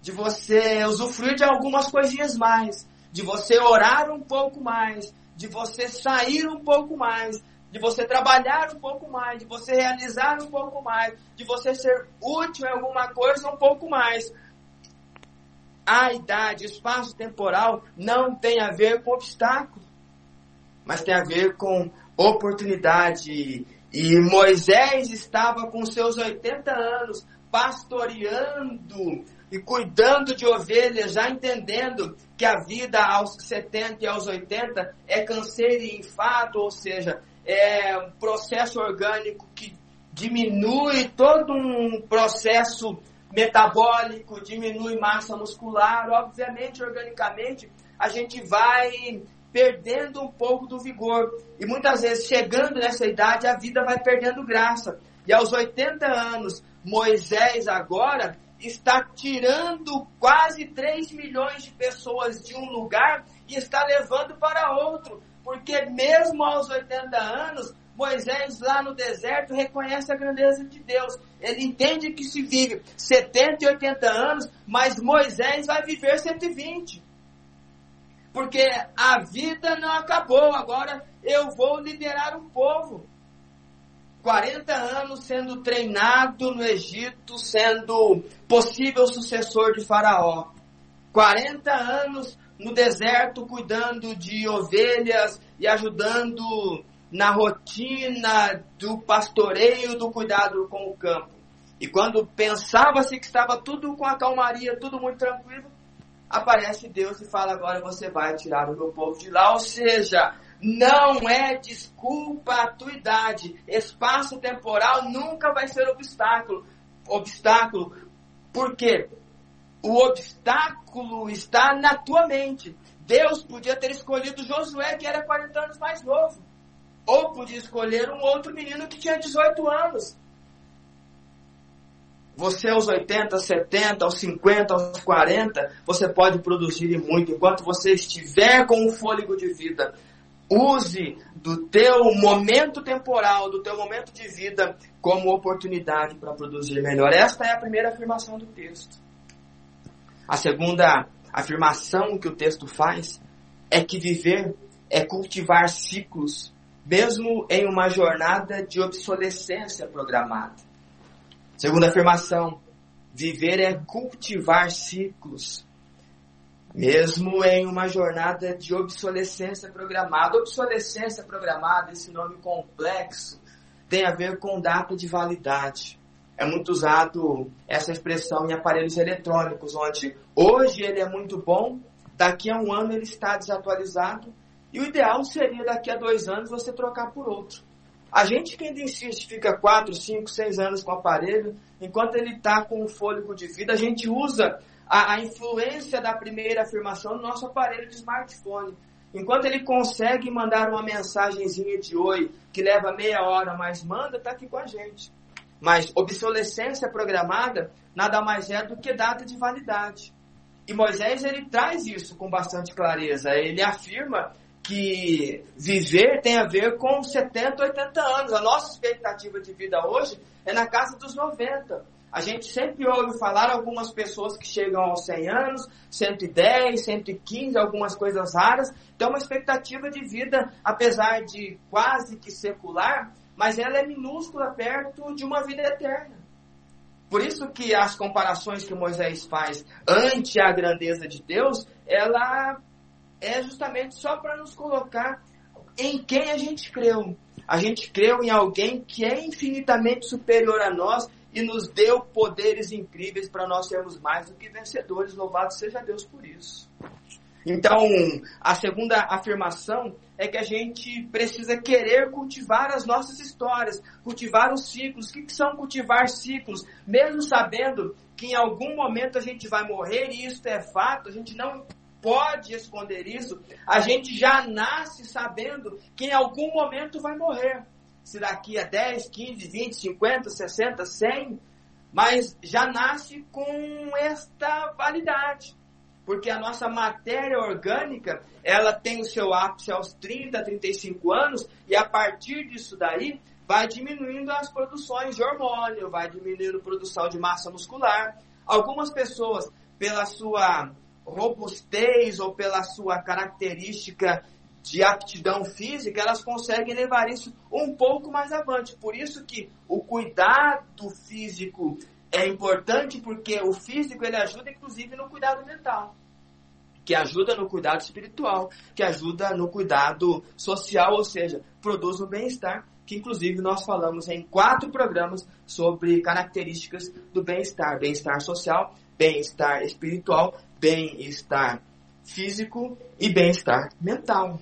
De você usufruir de algumas coisinhas mais. De você orar um pouco mais. De você sair um pouco mais. De você trabalhar um pouco mais. De você realizar um pouco mais. De você ser útil em alguma coisa um pouco mais a idade, espaço temporal não tem a ver com obstáculo mas tem a ver com oportunidade. E Moisés estava com seus 80 anos pastoreando e cuidando de ovelhas, já entendendo que a vida aos 70 e aos 80 é canseiro e enfado, ou seja, é um processo orgânico que diminui todo um processo metabólico, diminui massa muscular, obviamente, organicamente, a gente vai perdendo um pouco do vigor. E muitas vezes, chegando nessa idade, a vida vai perdendo graça. E aos 80 anos, Moisés agora está tirando quase 3 milhões de pessoas de um lugar e está levando para outro. Porque mesmo aos 80 anos, Moisés lá no deserto reconhece a grandeza de Deus. Ele entende que se vive 70 e 80 anos, mas Moisés vai viver 120. Porque a vida não acabou, agora eu vou liderar um povo. 40 anos sendo treinado no Egito, sendo possível sucessor de Faraó. 40 anos no deserto cuidando de ovelhas e ajudando na rotina do pastoreio, do cuidado com o campo. E quando pensava-se que estava tudo com a calmaria, tudo muito tranquilo, aparece Deus e fala: Agora você vai tirar o meu povo de lá. Ou seja, não é desculpa a tua idade. Espaço temporal nunca vai ser obstáculo. Obstáculo. Por quê? O obstáculo está na tua mente. Deus podia ter escolhido Josué, que era 40 anos mais novo. Ou podia escolher um outro menino que tinha 18 anos. Você aos 80, 70, aos 50, aos 40, você pode produzir muito. Enquanto você estiver com o fôlego de vida, use do teu momento temporal, do teu momento de vida, como oportunidade para produzir melhor. Esta é a primeira afirmação do texto. A segunda afirmação que o texto faz é que viver é cultivar ciclos, mesmo em uma jornada de obsolescência programada. Segunda afirmação: viver é cultivar ciclos, mesmo em uma jornada de obsolescência programada. Obsolescência programada, esse nome complexo, tem a ver com data de validade. É muito usado essa expressão em aparelhos eletrônicos, onde hoje ele é muito bom, daqui a um ano ele está desatualizado, e o ideal seria daqui a dois anos você trocar por outro. A gente que ainda insiste, fica 4, 5, 6 anos com o aparelho, enquanto ele está com o fôlego de vida, a gente usa a, a, influência da primeira afirmação no nosso aparelho de smartphone. Enquanto ele consegue mandar uma mensagenzinha de oi, que leva meia hora, mas manda, está aqui com a gente. Mas obsolescência programada nada mais é do que data de validade. E Moisés ele traz isso com bastante clareza. Ele afirma que viver tem a ver com 70, 80 anos. A nossa expectativa de vida hoje é na casa dos 90. A gente sempre ouve falar algumas pessoas que chegam aos 100 anos, 110, 115, algumas coisas raras. Então, uma expectativa de vida, apesar de quase que secular, mas ela é minúscula perto de uma vida eterna. Por isso que as comparações que Moisés faz ante a grandeza de Deus, ela é justamente só para nos colocar em quem a gente creu. A gente creu em alguém que é infinitamente superior a nós e nos deu poderes incríveis para nós sermos mais do que vencedores. Louvado seja Deus por isso. Então, a segunda afirmação é que a gente precisa querer cultivar as nossas histórias, cultivar os ciclos. O que são cultivar ciclos? Mesmo sabendo que em algum momento a gente vai morrer, e isso é fato, a gente não pode esconder isso, a gente já nasce sabendo que em algum momento vai morrer. Se daqui a 10, 15, 20, 50, 60, 100, mas já nasce com esta validade. Porque a nossa matéria orgânica, ela tem o seu ápice aos 30, 35 anos, e a partir disso daí, vai diminuindo as produções de hormônio, vai diminuindo a produção de massa muscular. Algumas pessoas, pela sua robustez ou pela sua característica de aptidão física, elas conseguem levar isso um pouco mais avante. Por isso que o cuidado físico é importante, porque o físico ele ajuda inclusive no cuidado mental, que ajuda no cuidado espiritual, que ajuda no cuidado social, ou seja, produz o bem-estar, que inclusive nós falamos em quatro programas sobre características do bem-estar, bem-estar social, bem-estar espiritual bem-estar físico e bem-estar mental.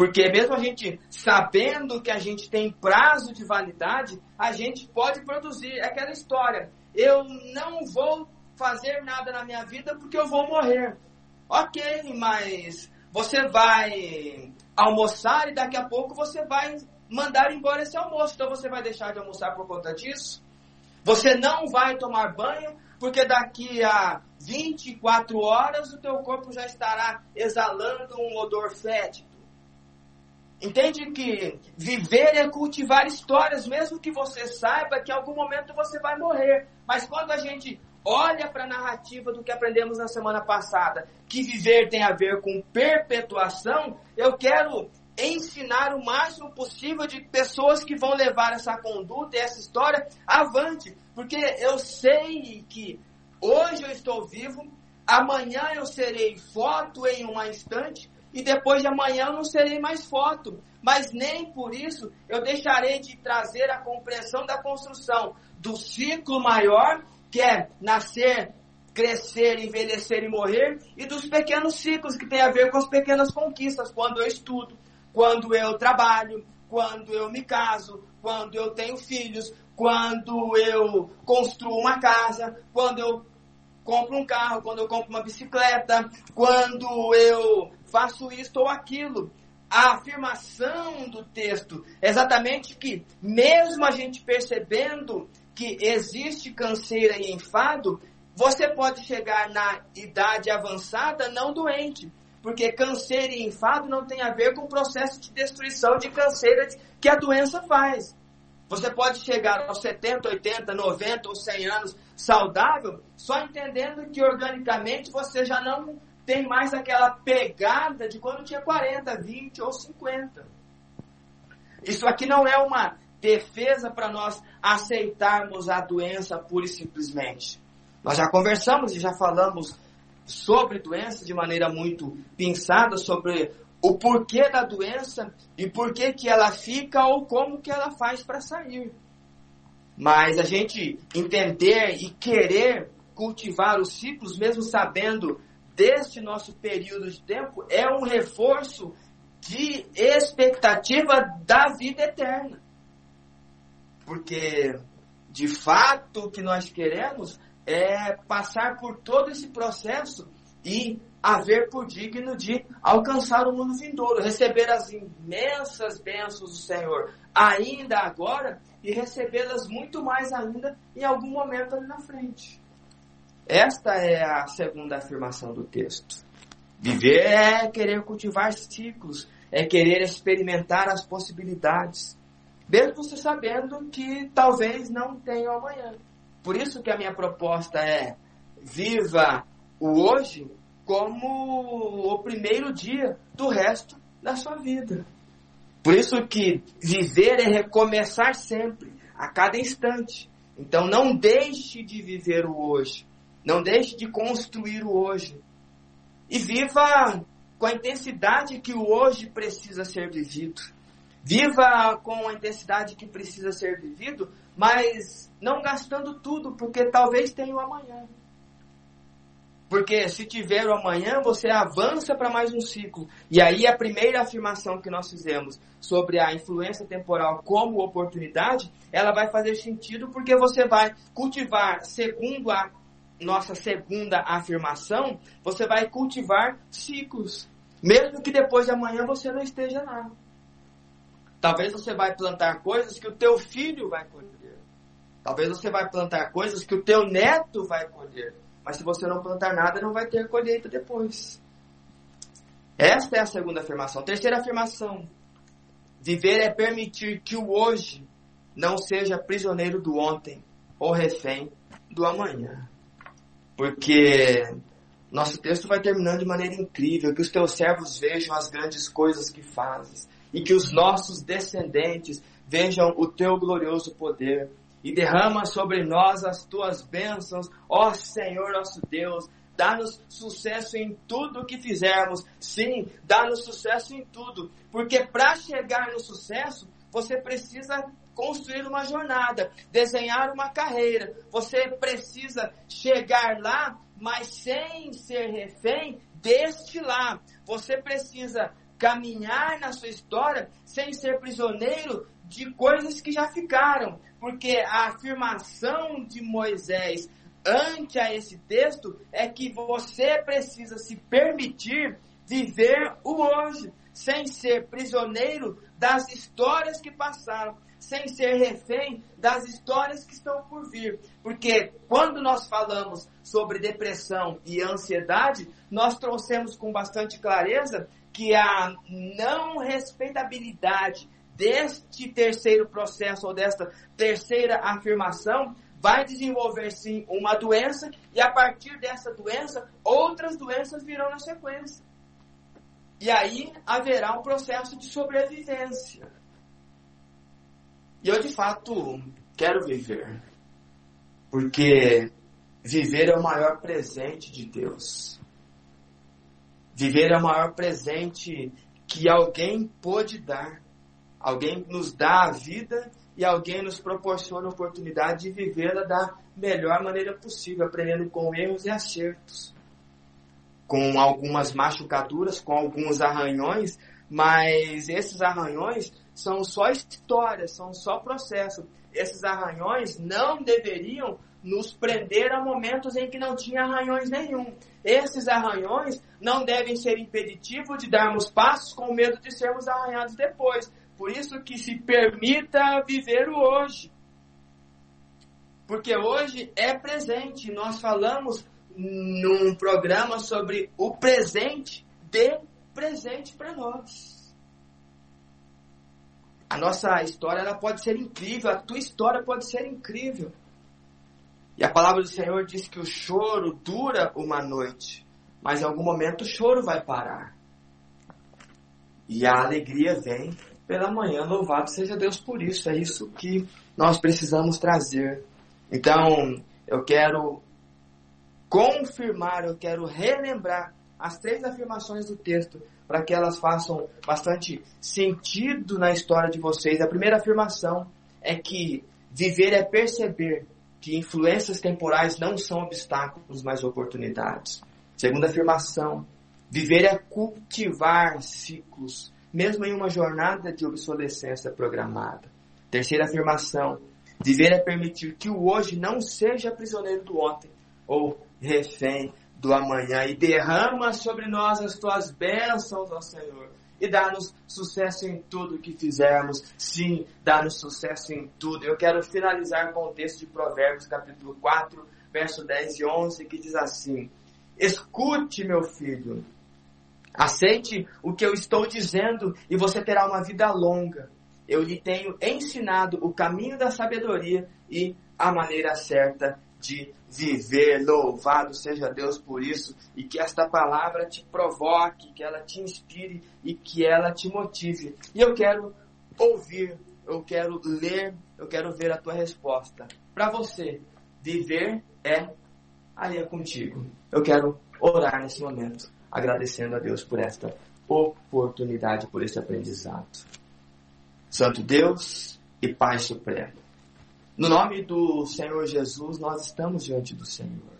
Porque mesmo a gente sabendo que a gente tem prazo de validade, a gente pode produzir aquela história. Eu não vou fazer nada na minha vida porque eu vou morrer. Ok, mas você vai almoçar e daqui a pouco você vai mandar embora esse almoço. Então você vai deixar de almoçar por conta disso? Você não vai tomar banho porque daqui a 24 horas o teu corpo já estará exalando um odor fétido. Entende que viver é cultivar histórias, mesmo que você saiba que em algum momento você vai morrer. Mas quando a gente olha para a narrativa do que aprendemos na semana passada, que viver tem a ver com perpetuação, eu quero ensinar o máximo possível de pessoas que vão levar essa conduta e essa história avante. Porque eu sei que hoje eu estou vivo, amanhã eu serei foto em um instante, e depois de amanhã eu não serei mais foto. Mas nem por isso eu deixarei de trazer a compreensão da construção do ciclo maior, que é nascer, crescer, envelhecer e morrer, e dos pequenos ciclos que tem a ver com as pequenas conquistas, quando eu estudo, quando eu trabalho, quando eu me caso, quando eu tenho filhos, quando eu construo uma casa, quando eu compro um carro, quando eu compro uma bicicleta, quando eu faço isto ou aquilo. A afirmação do texto é exatamente que, mesmo a gente percebendo que existe canseira e enfado, você pode chegar na idade avançada não doente. Porque canseira e enfado não tem a ver com o processo de destruição de canseira que a doença faz. Você pode chegar aos 70, 80, 90 ou 100 anos saudável, só entendendo que organicamente você já não tem mais aquela pegada de quando tinha 40, 20 ou 50. Isso aqui não é uma defesa para nós aceitarmos a doença pura e simplesmente. Nós já conversamos e já falamos sobre doença de maneira muito pensada, sobre o porquê da doença e por que que ela fica ou como que ela faz para sair. Mas a gente entender e querer cultivar os ciclos, mesmo sabendo deste nosso período de tempo é um reforço de expectativa da vida eterna. Porque, de fato, o que nós queremos é passar por todo esse processo e haver por digno de alcançar o mundo vindouro, receber as imensas bênçãos do Senhor ainda agora e recebê-las muito mais ainda em algum momento ali na frente. Esta é a segunda afirmação do texto. Viver é querer cultivar ciclos, é querer experimentar as possibilidades, mesmo você sabendo que talvez não tenha amanhã. Por isso que a minha proposta é viva o hoje como o primeiro dia do resto da sua vida. Por isso que viver é recomeçar sempre, a cada instante. Então não deixe de viver o hoje. Não deixe de construir o hoje. E viva com a intensidade que o hoje precisa ser vivido. Viva com a intensidade que precisa ser vivido, mas não gastando tudo, porque talvez tenha o amanhã. Porque se tiver o amanhã, você avança para mais um ciclo. E aí a primeira afirmação que nós fizemos sobre a influência temporal como oportunidade, ela vai fazer sentido porque você vai cultivar, segundo a nossa segunda afirmação, você vai cultivar ciclos. Mesmo que depois de amanhã você não esteja lá. Talvez você vai plantar coisas que o teu filho vai colher. Talvez você vai plantar coisas que o teu neto vai colher. Mas se você não plantar nada, não vai ter colheita depois. Esta é a segunda afirmação. Terceira afirmação. Viver é permitir que o hoje não seja prisioneiro do ontem ou refém do amanhã. Porque nosso texto vai terminando de maneira incrível, que os teus servos vejam as grandes coisas que fazes e que os nossos descendentes vejam o teu glorioso poder e derrama sobre nós as tuas bênçãos, ó Senhor nosso Deus. Dá-nos sucesso em tudo que fizermos. Sim, dá-nos sucesso em tudo. Porque para chegar no sucesso, você precisa construir uma jornada, desenhar uma carreira. Você precisa chegar lá, mas sem ser refém deste lá. Você precisa caminhar na sua história sem ser prisioneiro de coisas que já ficaram. Porque a afirmação de Moisés ante a esse texto é que você precisa se permitir viver o hoje sem ser prisioneiro das histórias que passaram, sem ser refém das histórias que estão por vir. Porque quando nós falamos sobre depressão e ansiedade, nós trouxemos com bastante clareza que a não respeitabilidade deste terceiro processo ou desta terceira afirmação vai desenvolver sim uma doença e a partir dessa doença outras doenças virão na sequência. E aí haverá um processo de sobrevivência. E eu de fato quero viver. Porque viver é o maior presente de Deus. Viver é o maior presente que alguém pôde dar. Alguém nos dá a vida e alguém nos proporciona a oportunidade de vivê-la da melhor maneira possível, aprendendo com erros e acertos. Com algumas machucaduras, com alguns arranhões, mas esses arranhões são só histórias, são só processo. Esses arranhões não deveriam nos prender a momentos em que não tinha arranhões nenhum. Esses arranhões não devem ser impeditivos de darmos passos com medo de sermos arranhados depois. Por isso que se permita viver o hoje. Porque hoje é presente. Nós falamos num programa sobre o presente de presente para nós. A nossa história ela pode ser incrível, a tua história pode ser incrível. E a palavra do Senhor diz que o choro dura uma noite, mas em algum momento o choro vai parar. E a alegria vem pela manhã. Louvado seja Deus por isso. É isso que nós precisamos trazer. Então, eu quero confirmar, eu quero relembrar as três afirmações do texto para que elas façam bastante sentido na história de vocês. A primeira afirmação é que viver é perceber que influências temporais não são obstáculos, mas oportunidades. Segunda afirmação, viver é cultivar ciclos mesmo em uma jornada de obsolescência programada. Terceira afirmação: viver é permitir que o hoje não seja prisioneiro do ontem ou refém do amanhã e derrama sobre nós as tuas bênçãos, ó Senhor. E dá-nos sucesso em tudo que fizermos. Sim, dá-nos sucesso em tudo. Eu quero finalizar com o texto de Provérbios, capítulo 4, verso 10 e 11, que diz assim: Escute, meu filho, Aceite o que eu estou dizendo e você terá uma vida longa. Eu lhe tenho ensinado o caminho da sabedoria e a maneira certa de viver. Louvado seja Deus por isso e que esta palavra te provoque, que ela te inspire e que ela te motive. E eu quero ouvir, eu quero ler, eu quero ver a tua resposta. Para você, viver é aí é contigo. Eu quero orar nesse momento agradecendo a Deus por esta oportunidade, por este aprendizado. Santo Deus e Pai Supremo, no nome do Senhor Jesus, nós estamos diante do Senhor,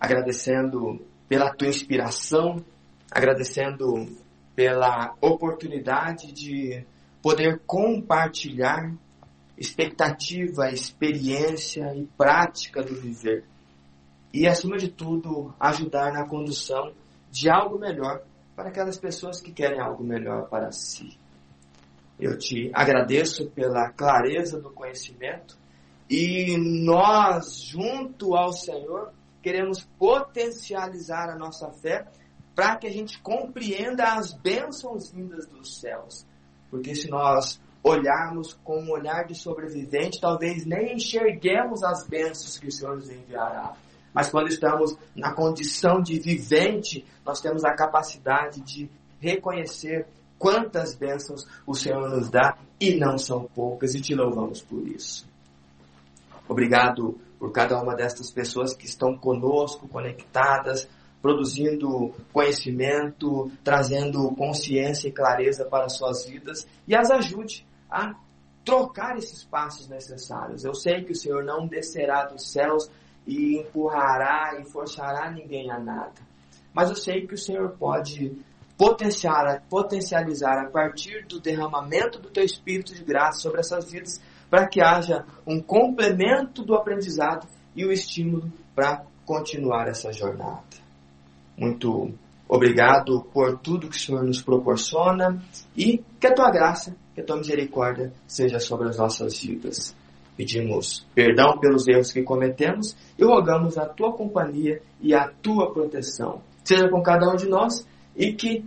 agradecendo pela tua inspiração, agradecendo pela oportunidade de poder compartilhar expectativa, experiência e prática do viver. E, acima de tudo, ajudar na condução de algo melhor para aquelas pessoas que querem algo melhor para si. Eu te agradeço pela clareza do conhecimento e nós, junto ao Senhor, queremos potencializar a nossa fé para que a gente compreenda as bênçãos vindas dos céus. Porque se nós olharmos com um olhar de sobrevivente, talvez nem enxerguemos as bênçãos que o Senhor nos enviará. Mas quando estamos na condição de vivente, nós temos a capacidade de reconhecer quantas bênçãos o Senhor nos dá e não são poucas e te louvamos por isso. Obrigado por cada uma destas pessoas que estão conosco, conectadas, produzindo conhecimento, trazendo consciência e clareza para suas vidas e as ajude a trocar esses passos necessários. Eu sei que o Senhor não descerá dos céus e empurrará e forçará ninguém a nada. Mas eu sei que o Senhor pode potenciar, potencializar a partir do derramamento do teu Espírito de graça sobre essas vidas, para que haja um complemento do aprendizado e o estímulo para continuar essa jornada. Muito Obrigado por tudo que o Senhor nos proporciona e que a tua graça, que a tua misericórdia seja sobre as nossas vidas. Pedimos perdão pelos erros que cometemos e rogamos a tua companhia e a tua proteção. Seja com cada um de nós e que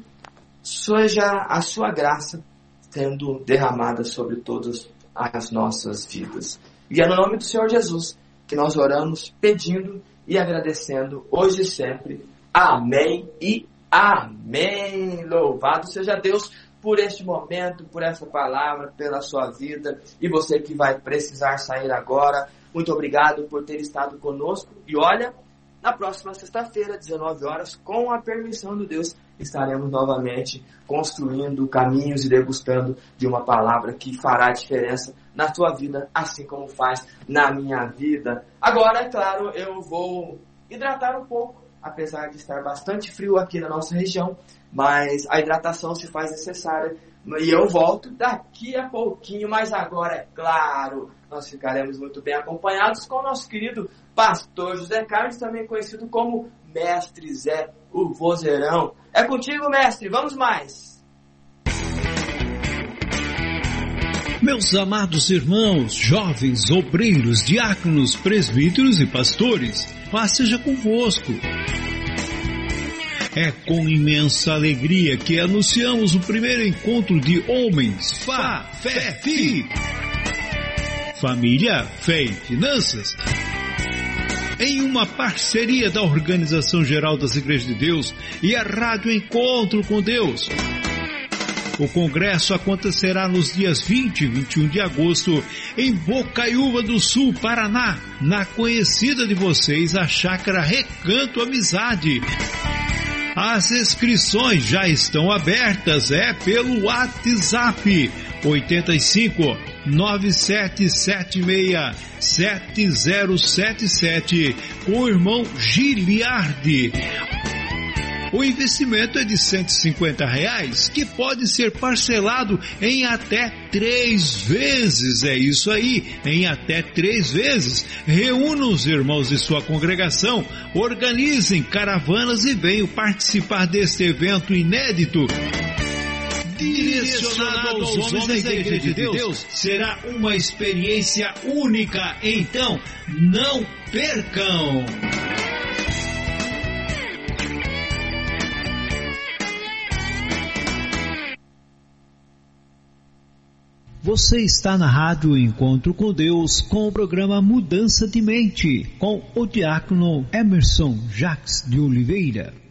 seja a sua graça sendo derramada sobre todas as nossas vidas. E é no nome do Senhor Jesus que nós oramos pedindo e agradecendo hoje e sempre. Amém e amém. Louvado seja Deus por este momento, por essa palavra, pela sua vida. E você que vai precisar sair agora, muito obrigado por ter estado conosco. E olha, na próxima sexta-feira, 19 horas, com a permissão de Deus, estaremos novamente construindo caminhos e degustando de uma palavra que fará diferença na tua vida, assim como faz na minha vida. Agora, é claro, eu vou hidratar um pouco, apesar de estar bastante frio aqui na nossa região, mas a hidratação se faz necessária. E eu volto daqui a pouquinho, mas agora, é claro, nós ficaremos muito bem acompanhados com o nosso querido pastor José Carlos, também conhecido como Mestre Zé, o vozeirão. É contigo, mestre, vamos mais! Meus amados irmãos, jovens, obreiros, diáconos, presbíteros e pastores, paz seja convosco. É com imensa alegria que anunciamos o primeiro encontro de homens Fá, Fé, Fi. Família, Fé e Finanças. Em uma parceria da Organização Geral das Igrejas de Deus e a Rádio Encontro com Deus. O congresso acontecerá nos dias 20 e 21 de agosto em Bocaiúva do Sul, Paraná, na conhecida de vocês a Chácara Recanto Amizade. As inscrições já estão abertas, é pelo WhatsApp 85 9776 7077 com o irmão Giliardi. O investimento é de 150 reais, que pode ser parcelado em até três vezes. É isso aí, em até três vezes. Reúna os irmãos de sua congregação, organizem caravanas e venham participar deste evento inédito direcionado aos homens da Igreja de Deus, será uma experiência única. Então, não percam! Você está na Rádio Encontro com Deus com o programa Mudança de Mente com o diácono Emerson Jacques de Oliveira.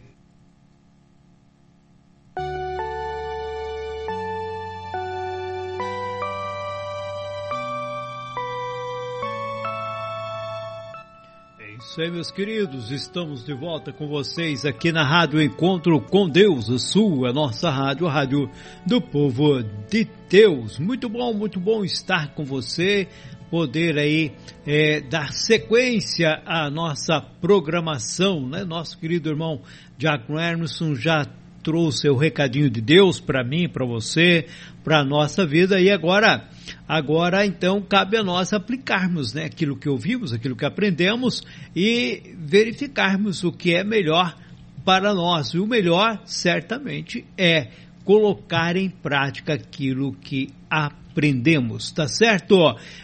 Isso aí, meus queridos. Estamos de volta com vocês aqui na Rádio Encontro com Deus, a sua, a nossa rádio, a rádio do povo de Deus. Muito bom, muito bom estar com você, poder aí é, dar sequência à nossa programação, né? Nosso querido irmão Jack Emerson já trouxe o recadinho de Deus para mim, para você, para a nossa vida e agora Agora, então, cabe a nós aplicarmos né, aquilo que ouvimos, aquilo que aprendemos e verificarmos o que é melhor para nós. E o melhor, certamente, é colocar em prática aquilo que aprendemos, tá certo?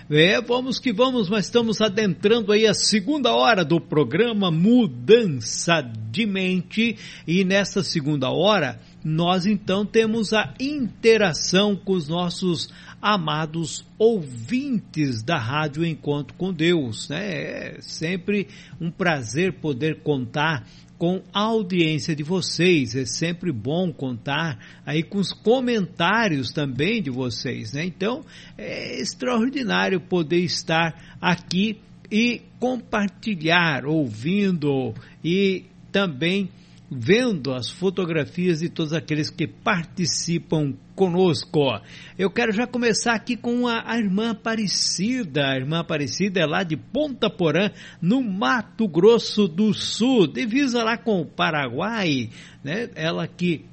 É, vamos que vamos, mas estamos adentrando aí a segunda hora do programa Mudança de Mente e nessa segunda hora nós então temos a interação com os nossos amados ouvintes da Rádio Encontro com Deus. Né? É sempre um prazer poder contar com a audiência de vocês. É sempre bom contar aí com os comentários também de vocês, né? Então, é extraordinário poder estar aqui e compartilhar, ouvindo e também vendo as fotografias de todos aqueles que participam conosco. Eu quero já começar aqui com a, a, irmã Aparecida. A irmã Aparecida é lá de Ponta Porã, no Mato Grosso do Sul, divisa lá com o Paraguai, né? Ela que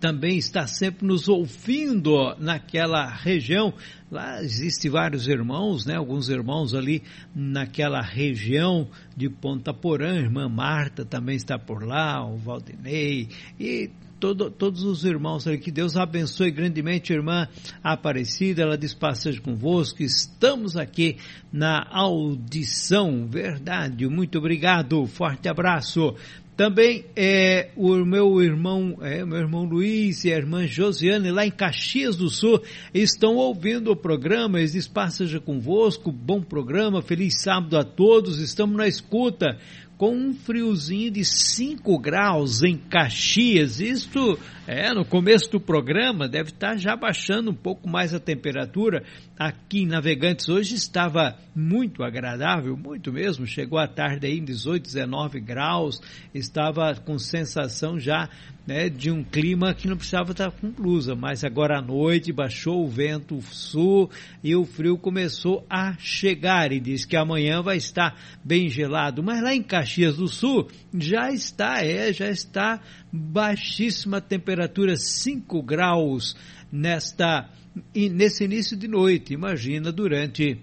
também está sempre nos ouvindo naquela região. Lá existem vários irmãos, né? Alguns irmãos ali naquela região de Ponta Porã, irmã Marta também está por lá, o Valdinei e todo, todos os irmãos ali. Que Deus abençoe grandemente, irmã Aparecida. Ela diz: Passejo convosco. Estamos aqui na audição. Verdade. Muito obrigado. Forte abraço. Também é, o meu irmão, é, meu irmão Luiz e a irmã Josiane, lá em Caxias do Sul, estão ouvindo o programa. Eles Passeja convosco. Bom programa. Feliz sábado a todos. Estamos na escuta com um friozinho de 5 graus em Caxias. Isso é no começo do programa, deve estar já baixando um pouco mais a temperatura. Aqui em Navegantes hoje estava muito agradável, muito mesmo. Chegou à tarde aí em 18, 19 graus, estava com sensação já né, de um clima que não precisava estar com blusa, mas agora à noite baixou o vento sul e o frio começou a chegar. E diz que amanhã vai estar bem gelado, mas lá em Caxias do Sul já está, é, já está baixíssima temperatura, 5 graus nesta nesse início de noite, imagina durante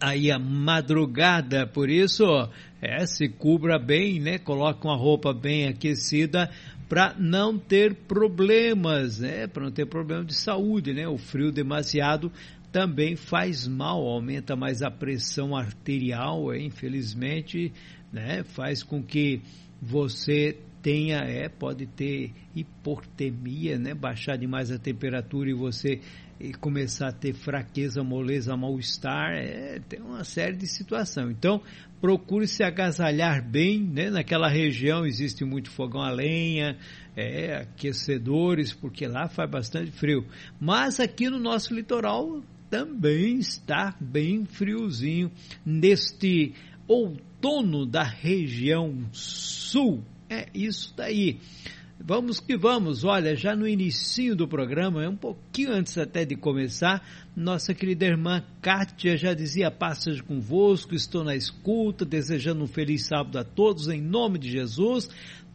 aí a madrugada, por isso, é, se cubra bem, né? Coloque uma roupa bem aquecida para não ter problemas, né? Para não ter problema de saúde, né? O frio demasiado também faz mal, aumenta mais a pressão arterial, é, infelizmente, né? Faz com que você tenha, é, pode ter hipotermia, né? Baixar demais a temperatura e você começar a ter fraqueza, moleza, mal-estar, é, tem uma série de situações. Então, procure se agasalhar bem, né? Naquela região existe muito fogão a lenha, é, aquecedores, porque lá faz bastante frio. Mas aqui no nosso litoral também está bem friozinho neste outono da região sul. É isso daí. Vamos que vamos, olha, já no início do programa, um pouquinho antes até de começar, nossa querida irmã Kátia já dizia, passas convosco, estou na escuta, desejando um feliz sábado a todos, em nome de Jesus,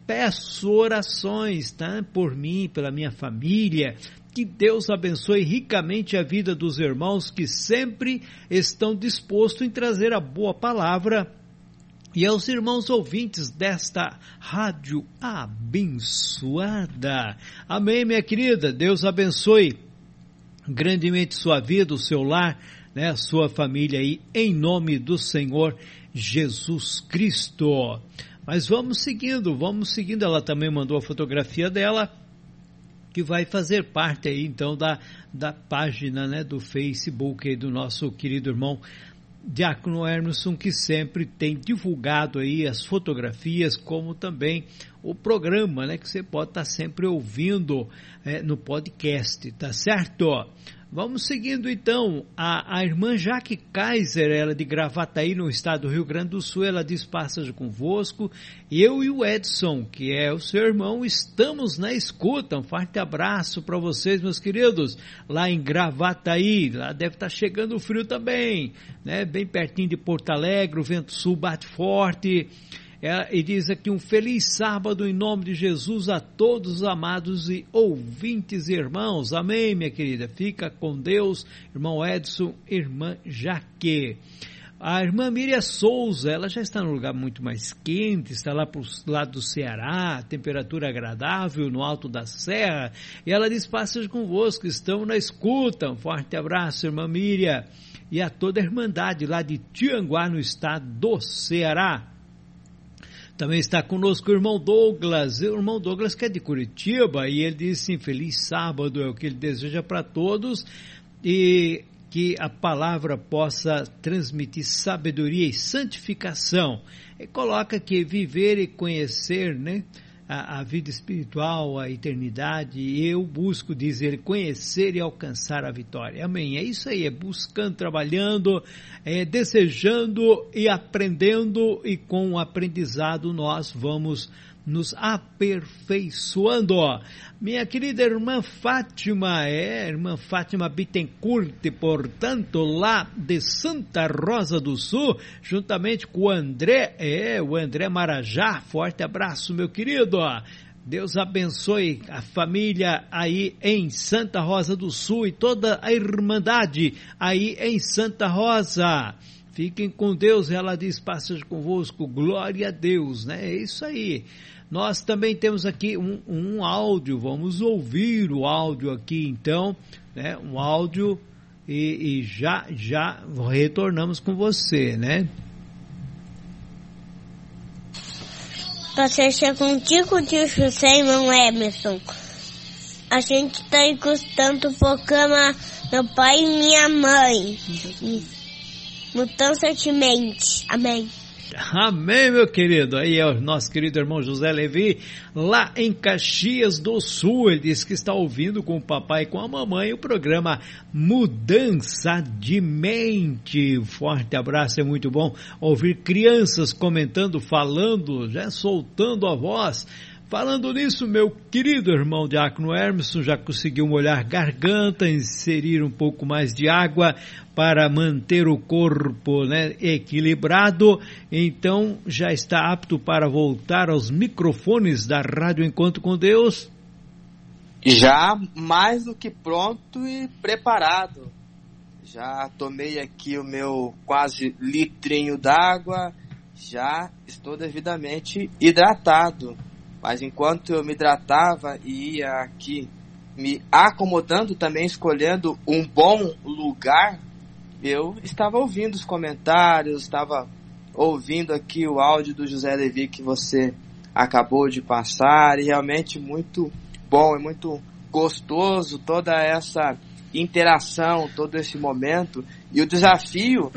peço orações, tá? Por mim, pela minha família, que Deus abençoe ricamente a vida dos irmãos que sempre estão dispostos em trazer a boa palavra e aos irmãos ouvintes desta rádio abençoada. Amém, minha querida. Deus abençoe grandemente sua vida, o seu lar, né, sua família aí, em nome do Senhor Jesus Cristo. Mas vamos seguindo, vamos seguindo. Ela também mandou a fotografia dela, que vai fazer parte aí então da, da página né, do Facebook aí do nosso querido irmão Diácono Emerson, que sempre tem divulgado aí as fotografias, como também o programa, né, que você pode estar sempre ouvindo é, no podcast, tá certo? Vamos seguindo então. A, a irmã Jaque Kaiser, ela de Gravataí, no estado do Rio Grande do Sul, ela diz passagem convosco. Eu e o Edson, que é o seu irmão, estamos na escuta. Um forte abraço para vocês, meus queridos, lá em Gravataí. Lá deve estar chegando o frio também, né? Bem pertinho de Porto Alegre, o vento sul bate forte. É, e diz aqui um feliz sábado em nome de Jesus a todos os amados e ouvintes irmãos. Amém, minha querida. Fica com Deus, irmão Edson, irmã Jaque. A irmã Miriam Souza, ela já está num lugar muito mais quente, está lá para o lado do Ceará, temperatura agradável no alto da serra. E ela diz: Passas convosco, estão na escuta. Um forte abraço, irmã Miriam. E a toda a irmandade lá de Tianguá, no estado do Ceará. Também está conosco o irmão Douglas, o irmão Douglas que é de Curitiba, e ele disse assim, feliz sábado é o que ele deseja para todos, e que a palavra possa transmitir sabedoria e santificação. E coloca que viver e conhecer, né? A, a, vida espiritual, a eternidade, eu busco, diz ele, conhecer e alcançar a vitória. Amém. É isso aí, é buscando, trabalhando, é desejando e aprendendo, e com o aprendizado nós vamos nos aperfeiçoando. Minha querida irmã Fátima, é, irmã Fátima Bittencourt, portanto, lá de Santa Rosa do Sul, juntamente com o André, é, o André Marajá, forte abraço, meu querido. Deus abençoe a família aí em Santa Rosa do Sul e toda a irmandade aí em Santa Rosa. Fiquem com Deus, ela diz, passas convosco, glória a Deus, né? É isso aí. Nós também temos aqui um, um áudio, vamos ouvir o áudio aqui então, né? Um áudio e, e já, já retornamos com você, né? Paciência contigo, tio José, irmão Emerson. A gente está encostando o programa meu pai e minha mãe. Mudança de mente. Amém. Amém, meu querido. Aí é o nosso querido irmão José Levi, lá em Caxias do Sul. Ele disse que está ouvindo com o papai e com a mamãe o programa Mudança de Mente. Forte abraço, é muito bom ouvir crianças comentando, falando, já soltando a voz Falando nisso, meu querido irmão Diácono Hermeson já conseguiu molhar garganta, inserir um pouco mais de água para manter o corpo né, equilibrado, então já está apto para voltar aos microfones da Rádio Encontro com Deus? Já mais do que pronto e preparado. Já tomei aqui o meu quase litrinho d'água, já estou devidamente hidratado. Mas enquanto eu me hidratava e ia aqui me acomodando também, escolhendo um bom lugar, eu estava ouvindo os comentários, estava ouvindo aqui o áudio do José Levi que você acabou de passar, e realmente muito bom e muito gostoso toda essa interação, todo esse momento. E o desafio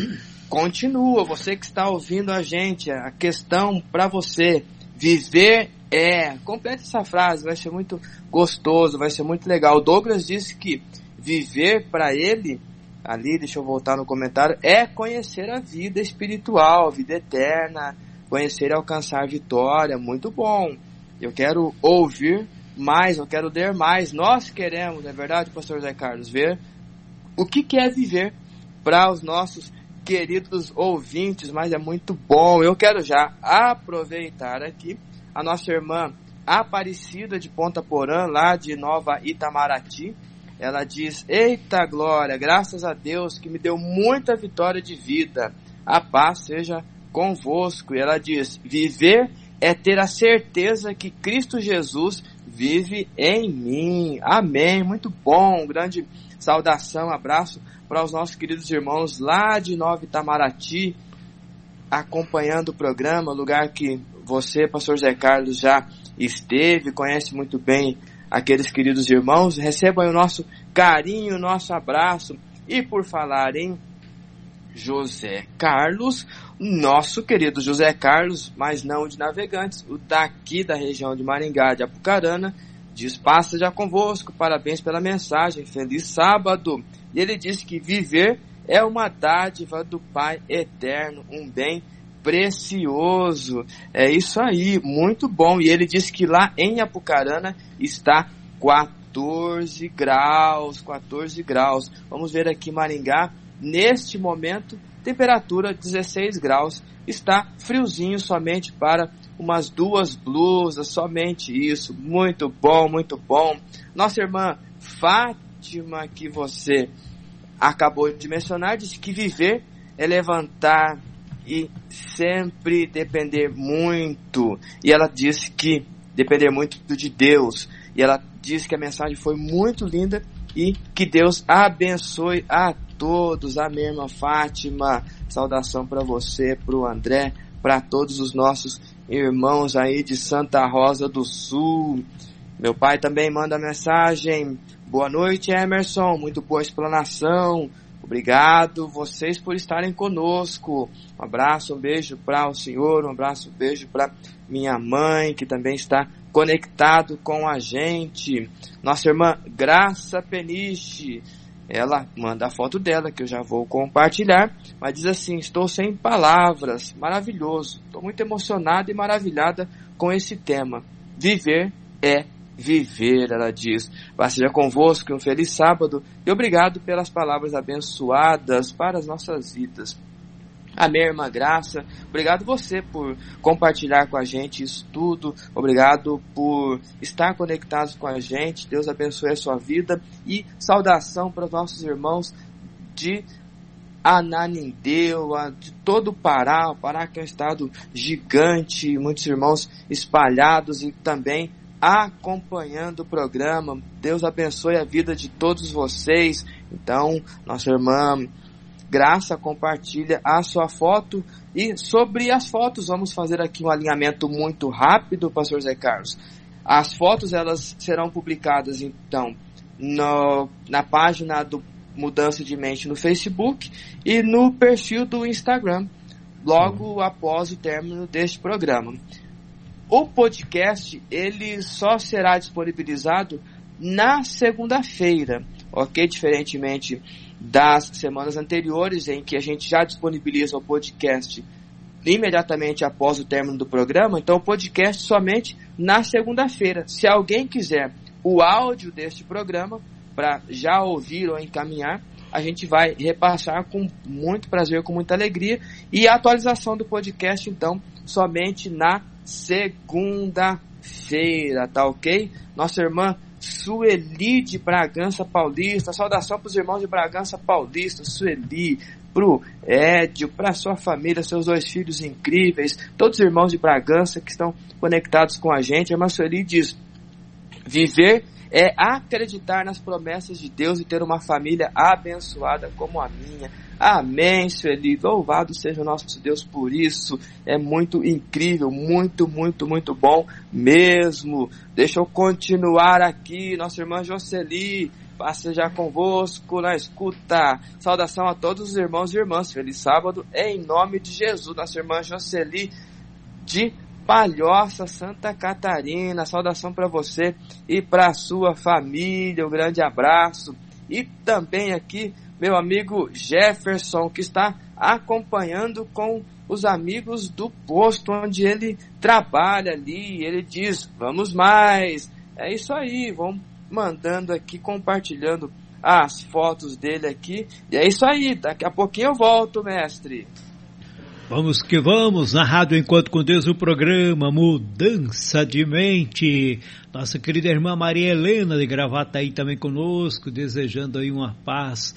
continua, você que está ouvindo a gente, a questão para você, viver é, complete essa frase, vai ser muito gostoso, vai ser muito legal. O Douglas disse que viver para ele, ali, deixa eu voltar no comentário, é conhecer a vida espiritual, a vida eterna, conhecer e alcançar vitória. Muito bom. Eu quero ouvir mais, eu quero ler mais. Nós queremos, é verdade, pastor Zé Carlos, ver o que, que é viver para os nossos queridos ouvintes, mas é muito bom. Eu quero já aproveitar aqui a nossa irmã Aparecida de Ponta Porã, lá de Nova Itamaraty. Ela diz: Eita glória, graças a Deus que me deu muita vitória de vida. A paz seja convosco. E ela diz: Viver é ter a certeza que Cristo Jesus vive em mim. Amém. Muito bom. Grande saudação, abraço para os nossos queridos irmãos lá de Nova Itamaraty, acompanhando o programa, lugar que você, pastor Zé Carlos, já esteve, conhece muito bem aqueles queridos irmãos. Recebam o nosso carinho, o nosso abraço. E por falar em José Carlos, nosso querido José Carlos, mas não de navegantes, o daqui da região de Maringá, de Apucarana, diz: Passa já convosco, parabéns pela mensagem, feliz sábado. E ele disse que viver é uma dádiva do Pai eterno, um bem precioso. É isso aí, muito bom. E ele disse que lá em Apucarana está 14 graus, 14 graus. Vamos ver aqui Maringá, neste momento, temperatura 16 graus. Está friozinho somente para umas duas blusas, somente isso. Muito bom, muito bom. Nossa irmã Fátima, que você acabou de mencionar, disse que viver é levantar e sempre depender muito. E ela disse que depender muito de Deus. E ela disse que a mensagem foi muito linda e que Deus abençoe a todos. Amém, irmã Fátima. Saudação para você, para o André, para todos os nossos irmãos aí de Santa Rosa do Sul. Meu pai também manda mensagem. Boa noite, Emerson. Muito boa explanação. Obrigado vocês por estarem conosco. Um abraço, um beijo para o senhor, um abraço, um beijo para minha mãe, que também está conectado com a gente. Nossa irmã Graça Peniche, ela manda a foto dela, que eu já vou compartilhar, mas diz assim: Estou sem palavras, maravilhoso. Estou muito emocionada e maravilhada com esse tema. Viver é viver, ela diz. Vá seja convosco, um feliz sábado e obrigado pelas palavras abençoadas para as nossas vidas. Amém, irmã Graça. Obrigado você por compartilhar com a gente isso tudo. Obrigado por estar conectados com a gente. Deus abençoe a sua vida. E saudação para os nossos irmãos de Ananindeu, de todo o Pará. O Pará que é um estado gigante, muitos irmãos espalhados e também acompanhando o programa. Deus abençoe a vida de todos vocês. Então, nossa irmã Graça compartilha a sua foto e sobre as fotos vamos fazer aqui um alinhamento muito rápido, pastor Zé Carlos. As fotos elas serão publicadas então no, na página do Mudança de Mente no Facebook e no perfil do Instagram, logo após o término deste programa. O podcast ele só será disponibilizado na segunda-feira, ok? Diferentemente das semanas anteriores, em que a gente já disponibiliza o podcast imediatamente após o término do programa, então o podcast somente na segunda-feira. Se alguém quiser o áudio deste programa para já ouvir ou encaminhar, a gente vai repassar com muito prazer, com muita alegria. E a atualização do podcast, então, somente na segunda-feira, tá ok? Nossa irmã Sueli de Bragança Paulista. Saudação para os irmãos de Bragança Paulista, Sueli, pro Édio, para sua família, seus dois filhos incríveis, todos os irmãos de Bragança que estão conectados com a gente. A irmã Sueli diz: viver é acreditar nas promessas de Deus e ter uma família abençoada como a minha. Amém, Sueli. Louvado seja o nosso Deus por isso. É muito incrível, muito, muito, muito bom mesmo. Deixa eu continuar aqui, nossa irmã Jocely. Passa já convosco na escuta. Saudação a todos os irmãos e irmãs. Feliz sábado em nome de Jesus. Nossa irmã Jocely de Palhoça, Santa Catarina. Saudação para você e para sua família. Um grande abraço. E também aqui meu amigo Jefferson, que está acompanhando com os amigos do posto onde ele trabalha ali. Ele diz: Vamos mais. É isso aí, vão mandando aqui, compartilhando as fotos dele aqui. E é isso aí, daqui a pouquinho eu volto, mestre. Vamos que vamos, na Rádio Enquanto com Deus, o programa Mudança de Mente. Nossa querida irmã Maria Helena de Gravata aí também conosco, desejando aí uma paz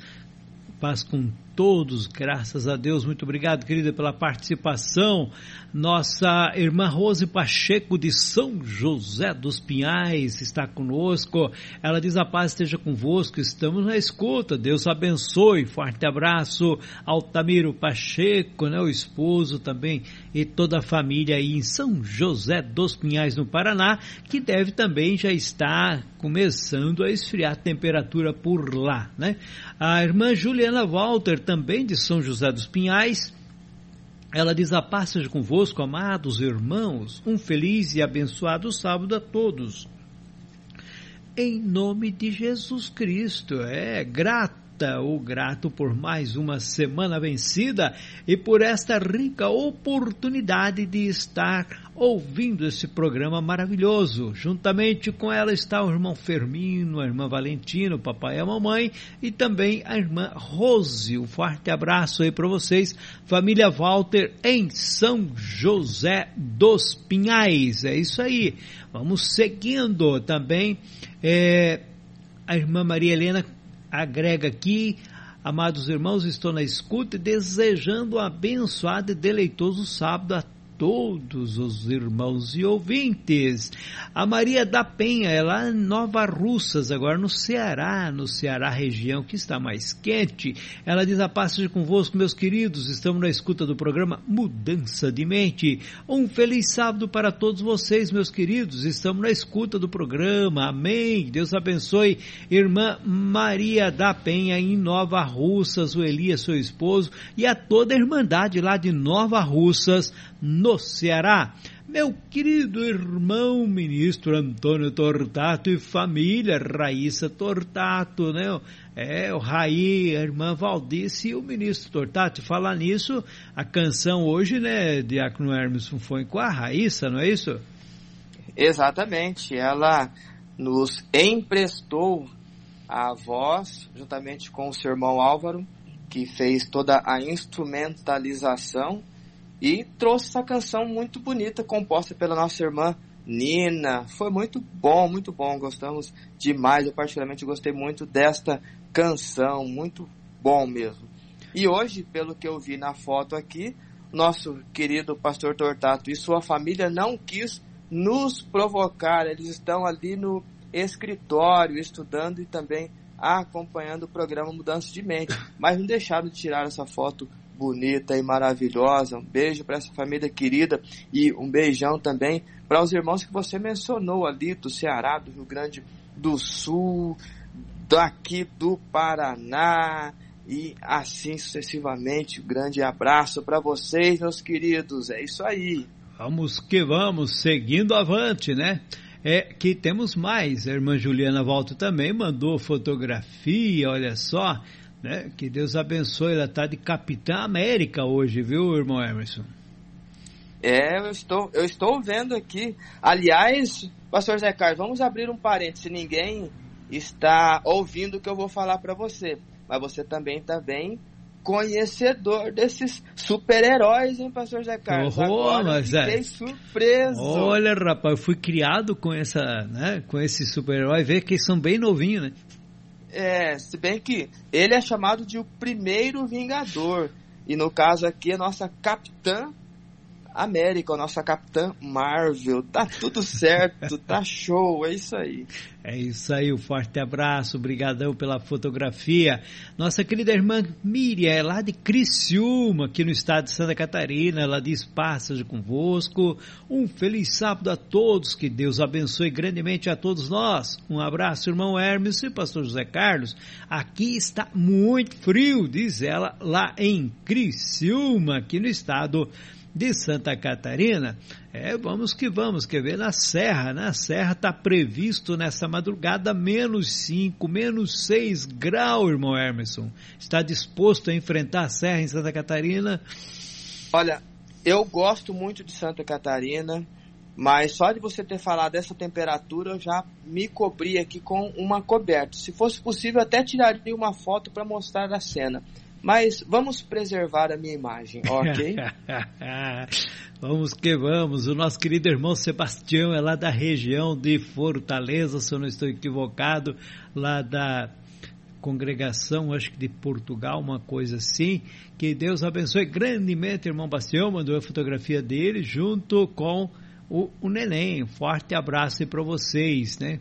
paz com todos, graças a Deus. Muito obrigado, querida, pela participação. Nossa irmã Rose Pacheco de São José dos Pinhais está conosco. Ela diz: A paz esteja convosco, estamos na escuta. Deus abençoe. Forte abraço. Altamiro Pacheco, né, o esposo também, e toda a família aí em São José dos Pinhais, no Paraná, que deve também já estar começando a esfriar a temperatura por lá, né? A irmã Juliana Walter, também de São José dos Pinhais, ela diz: A paz seja convosco, amados irmãos, um feliz e abençoado sábado a todos. Em nome de Jesus Cristo, é grata ou grato por mais uma semana vencida e por esta rica oportunidade de estar ouvindo esse programa maravilhoso. Juntamente com ela está o irmão Fermino, a irmã Valentina, o papai e a mamãe e também a irmã Rose. Um forte abraço aí para vocês, família Walter em São José dos Pinhais. É isso aí. Vamos seguindo também. É, a irmã Maria Helena agrega aqui, amados irmãos, estou na escuta e desejando um abençoado e deleitoso sábado a todos os irmãos e ouvintes. A Maria da Penha é lá em Nova Russas, agora no Ceará, no Ceará região que está mais quente. Ela diz a paz seja convosco, meus queridos. Estamos na escuta do programa Mudança de Mente. Um feliz sábado para todos vocês, meus queridos. Estamos na escuta do programa. Amém. Deus abençoe. Irmã Maria da Penha em Nova Russas, o Elias, seu esposo, e a toda a Irmandade lá de Nova Russas, no Ceará. Meu querido irmão ministro Antônio Tortato e família Raíssa Tortato, né? É, o Raí, a irmã Valdice e o ministro Tortato. Falar nisso, a canção hoje, né, Diácono Hermes foi com a Raíssa, não é isso? Exatamente. Ela nos emprestou a voz, juntamente com o seu irmão Álvaro, que fez toda a instrumentalização e trouxe essa canção muito bonita, composta pela nossa irmã Nina. Foi muito bom, muito bom. Gostamos demais. Eu particularmente gostei muito desta canção, muito bom mesmo. E hoje, pelo que eu vi na foto aqui, nosso querido pastor Tortato e sua família não quis nos provocar. Eles estão ali no escritório estudando e também acompanhando o programa Mudança de Mente, *laughs* mas não deixaram de tirar essa foto bonita e maravilhosa. Um beijo para essa família querida e um beijão também para os irmãos que você mencionou ali do Ceará, do Rio Grande do Sul, daqui do Paraná e assim sucessivamente. Um grande abraço para vocês, meus queridos. É isso aí. Vamos que vamos, seguindo avante, né? É que temos mais. A irmã Juliana Volta também mandou fotografia, olha só, né? Que Deus abençoe. Ela está de Capitã América hoje, viu, irmão Emerson? É, eu estou, eu estou vendo aqui. Aliás, Pastor Zé Carlos, vamos abrir um parênteses. Ninguém está ouvindo o que eu vou falar para você, mas você também está bem conhecedor desses super-heróis, hein, pastor Zé Carlos? Oh, Agora mas fiquei é. surpreso. Olha, rapaz, eu fui criado com essa, né, com esse super-herói, vê que eles são bem novinhos, né? É, se bem que ele é chamado de o primeiro Vingador. E no caso aqui, a nossa Capitã América, a nossa Capitã Marvel. Tá tudo certo, tá *laughs* show, é isso aí. É isso aí, um forte abraço, brigadão pela fotografia. Nossa querida irmã Miriam, é lá de Criciúma, aqui no estado de Santa Catarina, ela diz passagem convosco. Um feliz sábado a todos, que Deus abençoe grandemente a todos nós. Um abraço, irmão Hermes e pastor José Carlos. Aqui está muito frio, diz ela, lá em Criciúma, aqui no estado de Santa Catarina. É, vamos que vamos, quer ver, na Serra, na Serra está previsto nessa madrugada menos 5, menos 6 graus, irmão Emerson. Está disposto a enfrentar a Serra em Santa Catarina? Olha, eu gosto muito de Santa Catarina, mas só de você ter falado dessa temperatura, eu já me cobri aqui com uma coberta. Se fosse possível, até tiraria uma foto para mostrar a cena. Mas vamos preservar a minha imagem, ok? *laughs* vamos que vamos. O nosso querido irmão Sebastião é lá da região de Fortaleza, se eu não estou equivocado, lá da congregação, acho que de Portugal, uma coisa assim. Que Deus abençoe grandemente, irmão Bastião, mandou a fotografia dele junto com o, o neném. Forte abraço aí para vocês, né?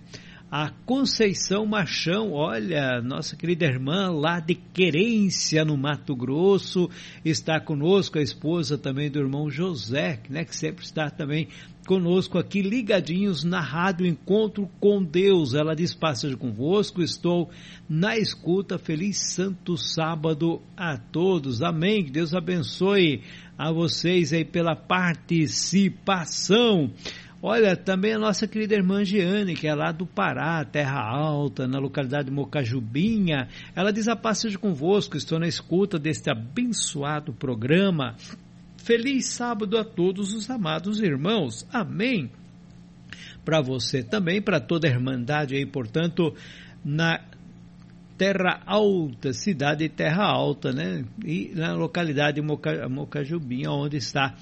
A Conceição Machão, olha, nossa querida irmã lá de Querência, no Mato Grosso, está conosco, a esposa também do irmão José, né, que sempre está também conosco aqui, ligadinhos na Rádio Encontro com Deus. Ela diz, passagem convosco, estou na escuta, feliz santo sábado a todos, amém, que Deus abençoe a vocês aí pela participação. Olha, também a nossa querida irmã Giane, que é lá do Pará, Terra Alta, na localidade de Mocajubinha. Ela diz a passagem convosco, estou na escuta deste abençoado programa. Feliz sábado a todos os amados irmãos. Amém. Para você também, para toda a irmandade aí, portanto, na Terra Alta, cidade de Terra Alta, né? E na localidade de Moca, Mocajubinha, onde está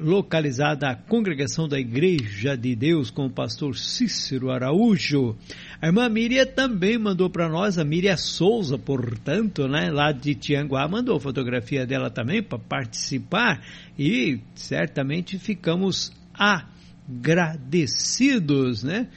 localizada a congregação da Igreja de Deus com o pastor Cícero Araújo. A irmã Miriam também mandou para nós, a Miriam Souza, portanto, né, lá de Tianguá, mandou fotografia dela também para participar e certamente ficamos agradecidos, né?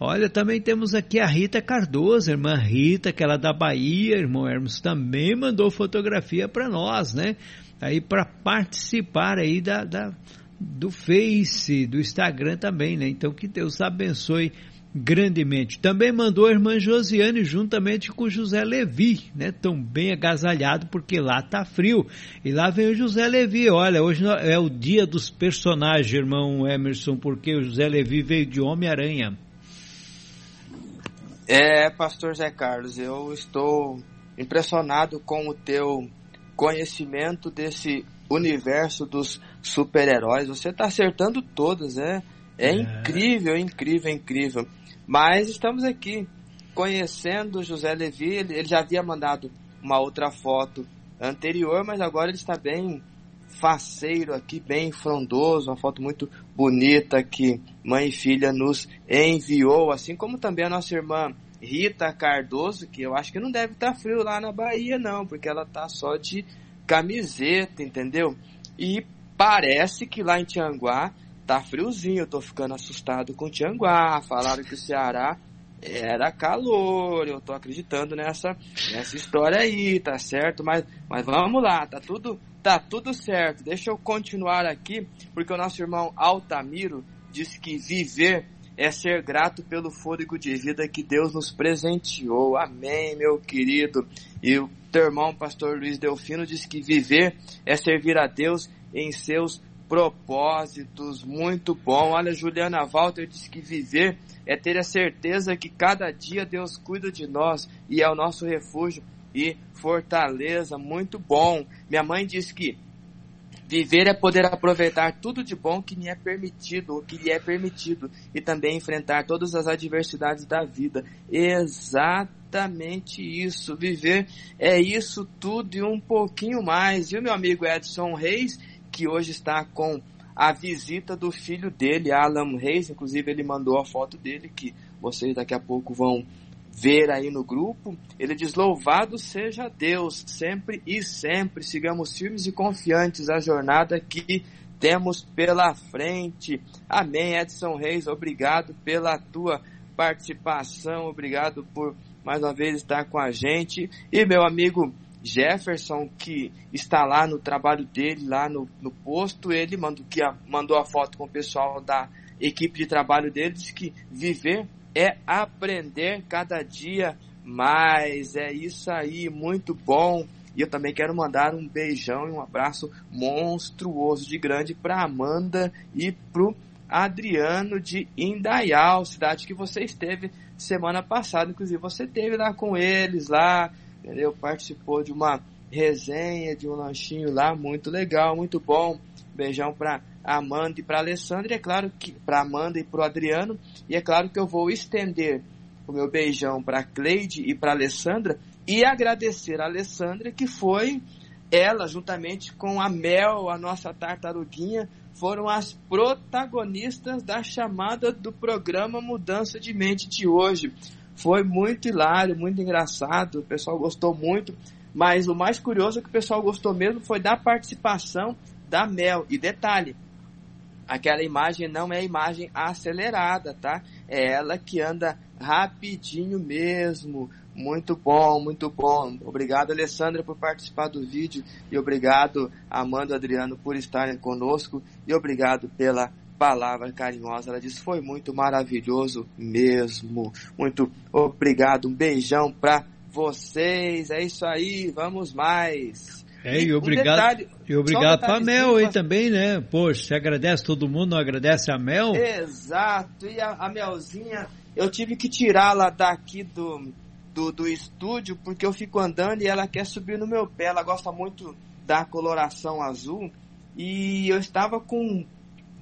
Olha, também temos aqui a Rita Cardoso, irmã Rita, que ela é da Bahia, irmão Hermes também mandou fotografia para nós, né? Aí para participar aí da, da, do Face, do Instagram também, né? Então que Deus abençoe grandemente. Também mandou a irmã Josiane juntamente com José Levi, né? Tão bem agasalhado porque lá tá frio. E lá vem o José Levi. Olha, hoje é o dia dos personagens, irmão Emerson, porque o José Levi veio de Homem-Aranha. É, pastor Zé Carlos, eu estou impressionado com o teu conhecimento desse universo dos super-heróis. Você está acertando todas, é, é, é incrível, é incrível, é incrível. Mas estamos aqui conhecendo José Levi. Ele, ele já havia mandado uma outra foto anterior, mas agora ele está bem faceiro aqui, bem frondoso, uma foto muito bonita que mãe e filha nos enviou, assim como também a nossa irmã Rita Cardoso, que eu acho que não deve estar tá frio lá na Bahia não, porque ela tá só de camiseta, entendeu? E parece que lá em Tianguá tá friozinho, eu tô ficando assustado com Tianguá, falaram que o Ceará era calor, eu tô acreditando nessa, nessa história aí, tá certo? Mas, mas vamos lá, tá tudo, tá tudo certo. Deixa eu continuar aqui, porque o nosso irmão Altamiro disse que viver é ser grato pelo fôlego de vida que Deus nos presenteou. Amém, meu querido. E o teu irmão, pastor Luiz Delfino, disse que viver é servir a Deus em seus propósitos. Muito bom. Olha, Juliana Walter disse que viver é ter a certeza que cada dia Deus cuida de nós e é o nosso refúgio e fortaleza. Muito bom. Minha mãe disse que Viver é poder aproveitar tudo de bom que lhe é permitido, ou que lhe é permitido, e também enfrentar todas as adversidades da vida. Exatamente isso. Viver é isso tudo e um pouquinho mais. E o meu amigo Edson Reis, que hoje está com a visita do filho dele, Alan Reis, inclusive ele mandou a foto dele, que vocês daqui a pouco vão ver aí no grupo, ele diz: Louvado seja Deus, sempre e sempre. Sigamos firmes e confiantes a jornada que temos pela frente. Amém, Edson Reis, obrigado pela tua participação, obrigado por mais uma vez estar com a gente. E meu amigo Jefferson, que está lá no trabalho dele, lá no, no posto, ele mandou, que a, mandou a foto com o pessoal da equipe de trabalho dele, disse que viver é aprender cada dia mais. É isso aí, muito bom. E eu também quero mandar um beijão e um abraço monstruoso de grande para Amanda e pro Adriano de Indaial, cidade que você esteve semana passada. Inclusive, você esteve lá com eles, lá, entendeu? Participou de uma resenha, de um lanchinho lá, muito legal, muito bom. Beijão para Amanda e para Alessandra, e é claro que para Amanda e para o Adriano, e é claro que eu vou estender o meu beijão para Cleide e para Alessandra e agradecer a Alessandra que foi ela juntamente com a Mel, a nossa tartaruguinha, foram as protagonistas da chamada do programa Mudança de Mente de hoje. Foi muito hilário, muito engraçado, o pessoal gostou muito, mas o mais curioso é que o pessoal gostou mesmo foi da participação da Mel. E detalhe, aquela imagem não é imagem acelerada, tá? É ela que anda rapidinho mesmo. Muito bom, muito bom. Obrigado, Alessandra, por participar do vídeo. E obrigado, Amanda Adriano, por estarem conosco. E obrigado pela palavra carinhosa. Ela disse: Foi muito maravilhoso mesmo. Muito obrigado. Um beijão para vocês. É isso aí. Vamos mais. É, e, obrigado, um detalhe, e obrigado para a Mel aí também, né? Poxa, você agradece todo mundo, não agradece a Mel? Exato, e a, a Melzinha, eu tive que tirá-la daqui do, do, do estúdio, porque eu fico andando e ela quer subir no meu pé, ela gosta muito da coloração azul, e eu estava com,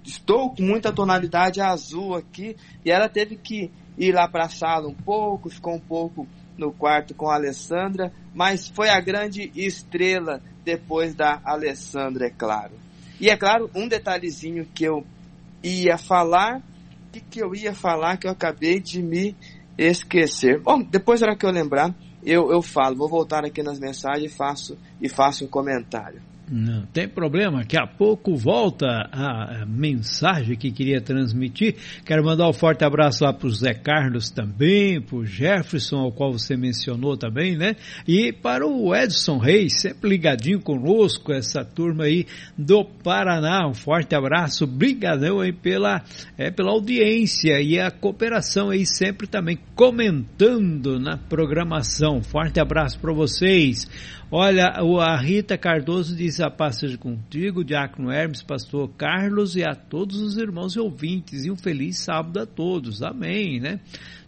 estou com muita tonalidade azul aqui, e ela teve que ir lá para a sala um pouco, ficou um pouco no quarto com a Alessandra, mas foi a grande estrela depois da Alessandra, é claro. E é claro, um detalhezinho que eu ia falar, que, que eu ia falar que eu acabei de me esquecer. Bom, depois era que eu lembrar, eu, eu falo, vou voltar aqui nas mensagens e faço, e faço um comentário. Não tem problema, daqui a pouco volta a mensagem que queria transmitir. Quero mandar um forte abraço lá para o Zé Carlos também, para o Jefferson, ao qual você mencionou também, né? E para o Edson Reis, sempre ligadinho conosco, essa turma aí do Paraná. Um forte abraço, brigadão aí pela, é, pela audiência e a cooperação aí sempre também comentando na programação. Forte abraço para vocês. Olha, a Rita Cardoso diz a paz seja contigo, Diácono Hermes, Pastor Carlos e a todos os irmãos e ouvintes. E um feliz sábado a todos. Amém, né?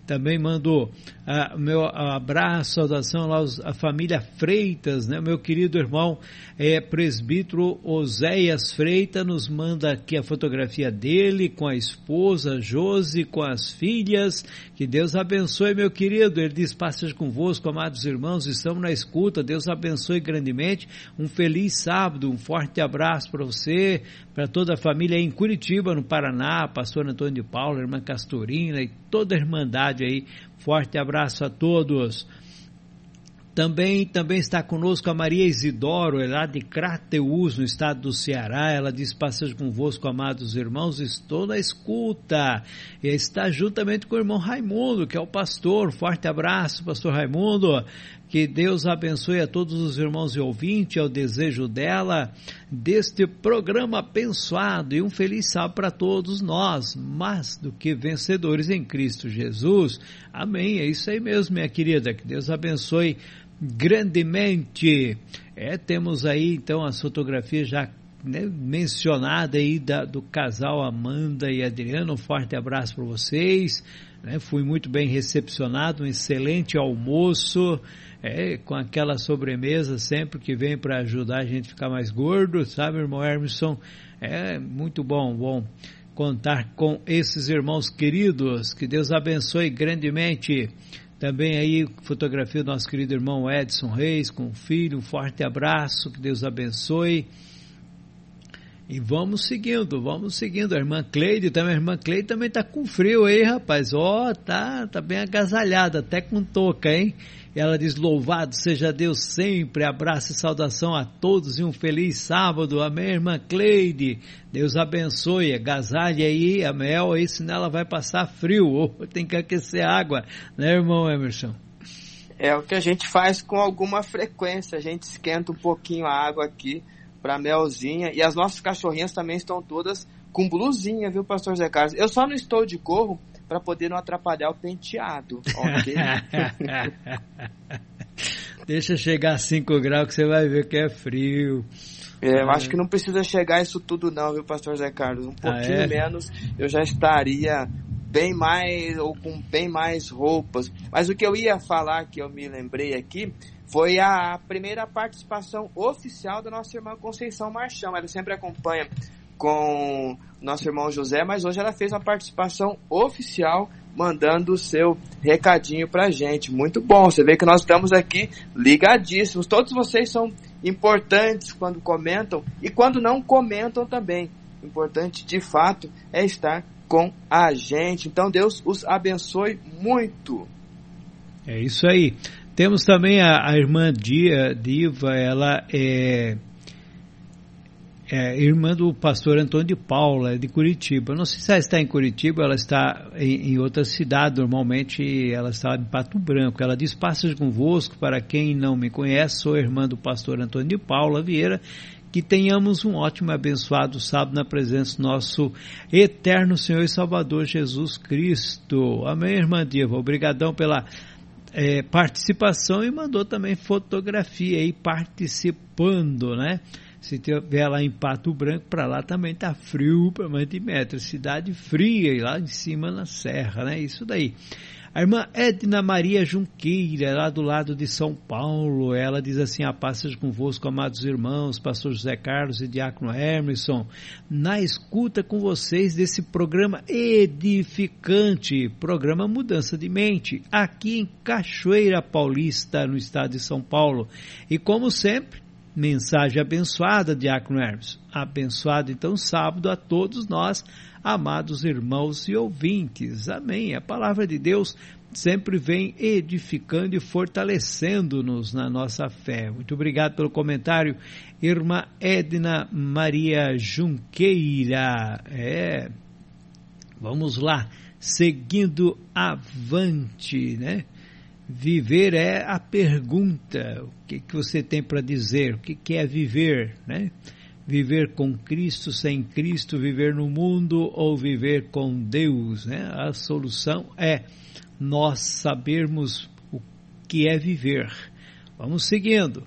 Também mando ah, meu abraço, saudação lá à família Freitas, né? Meu querido irmão é, presbítero Oséias Freitas nos manda aqui a fotografia dele com a esposa Josi, com as filhas. Que Deus abençoe, meu querido. Ele diz: Passas convosco, amados irmãos, estamos na escuta. Deus abençoe grandemente. Um feliz sábado, um forte abraço para você, para toda a família em Curitiba, no Paraná, pastor Antônio de Paula, irmã Castorina e toda a irmandade aí. Forte abraço a todos. Também, também está conosco a Maria Isidoro, é lá de Crateus, no estado do Ceará. Ela diz: Passejo convosco, amados irmãos, estou na escuta. E está juntamente com o irmão Raimundo, que é o pastor. Forte abraço, pastor Raimundo. Que Deus abençoe a todos os irmãos e ouvintes, é o desejo dela, deste programa abençoado e um feliz sábado para todos nós, mais do que vencedores em Cristo Jesus. Amém. É isso aí mesmo, minha querida. Que Deus abençoe grandemente. É, temos aí então as fotografias já né, mencionada aí da, do casal Amanda e Adriano. Um forte abraço para vocês. Né, fui muito bem recepcionado, um excelente almoço. É, com aquela sobremesa sempre que vem para ajudar a gente a ficar mais gordo, sabe, irmão Emerson? É muito bom, bom contar com esses irmãos queridos. Que Deus abençoe grandemente. Também aí fotografia do nosso querido irmão Edson Reis com o filho, um forte abraço, que Deus abençoe. E vamos seguindo, vamos seguindo. A irmã Cleide também, a irmã Cleide também tá com frio aí, rapaz. Ó, oh, tá, tá bem agasalhada, até com touca, hein? Ela diz: Louvado seja Deus sempre. Abraço e saudação a todos e um feliz sábado. Amém, irmã Cleide. Deus abençoe. Agasalhe aí a mel aí, senão ela vai passar frio. *laughs* Ou tem que aquecer água, né, irmão Emerson? É o que a gente faz com alguma frequência. A gente esquenta um pouquinho a água aqui para melzinha. E as nossas cachorrinhas também estão todas com blusinha, viu, pastor Zé Carlos? Eu só não estou de gorro para poder não atrapalhar o penteado, ok? *laughs* Deixa chegar a 5 graus que você vai ver que é frio. É, eu acho que não precisa chegar isso tudo não, viu, pastor Zé Carlos? Um pouquinho ah, é? menos eu já estaria bem mais ou com bem mais roupas. Mas o que eu ia falar que eu me lembrei aqui foi a primeira participação oficial da nossa irmã Conceição Marchão. Ela sempre acompanha com nosso irmão José, mas hoje ela fez uma participação oficial mandando o seu recadinho pra gente. Muito bom, você vê que nós estamos aqui ligadíssimos. Todos vocês são importantes quando comentam e quando não comentam também. Importante de fato é estar com a gente. Então Deus os abençoe muito. É isso aí. Temos também a, a irmã Dia, Diva, ela é é irmã do pastor Antônio de Paula, de Curitiba. Não sei se ela está em Curitiba, ela está em, em outra cidade, normalmente ela está em Pato Branco. Ela diz, passas convosco, para quem não me conhece, sou irmã do pastor Antônio de Paula Vieira, que tenhamos um ótimo e abençoado sábado na presença do nosso eterno Senhor e Salvador Jesus Cristo. Amém, irmã Diva? Obrigadão pela é, participação e mandou também fotografia aí participando, né? Se tiver lá em Pato Branco, para lá também tá frio para mais de metro. Cidade fria e lá em cima na serra, né? Isso daí. A irmã Edna Maria Junqueira, lá do lado de São Paulo, ela diz assim: A paz seja convosco, amados irmãos, pastor José Carlos e diácono Emerson, na escuta com vocês desse programa edificante, programa Mudança de Mente, aqui em Cachoeira Paulista, no estado de São Paulo. E como sempre, Mensagem abençoada, Diácono Hermes. Abençoado então sábado a todos nós, amados irmãos e ouvintes. Amém. A palavra de Deus sempre vem edificando e fortalecendo-nos na nossa fé. Muito obrigado pelo comentário, irmã Edna Maria Junqueira. É. Vamos lá, seguindo avante, né? Viver é a pergunta. O que, que você tem para dizer? O que, que é viver, né? Viver com Cristo, sem Cristo, viver no mundo ou viver com Deus, né? A solução é nós sabermos o que é viver. Vamos seguindo.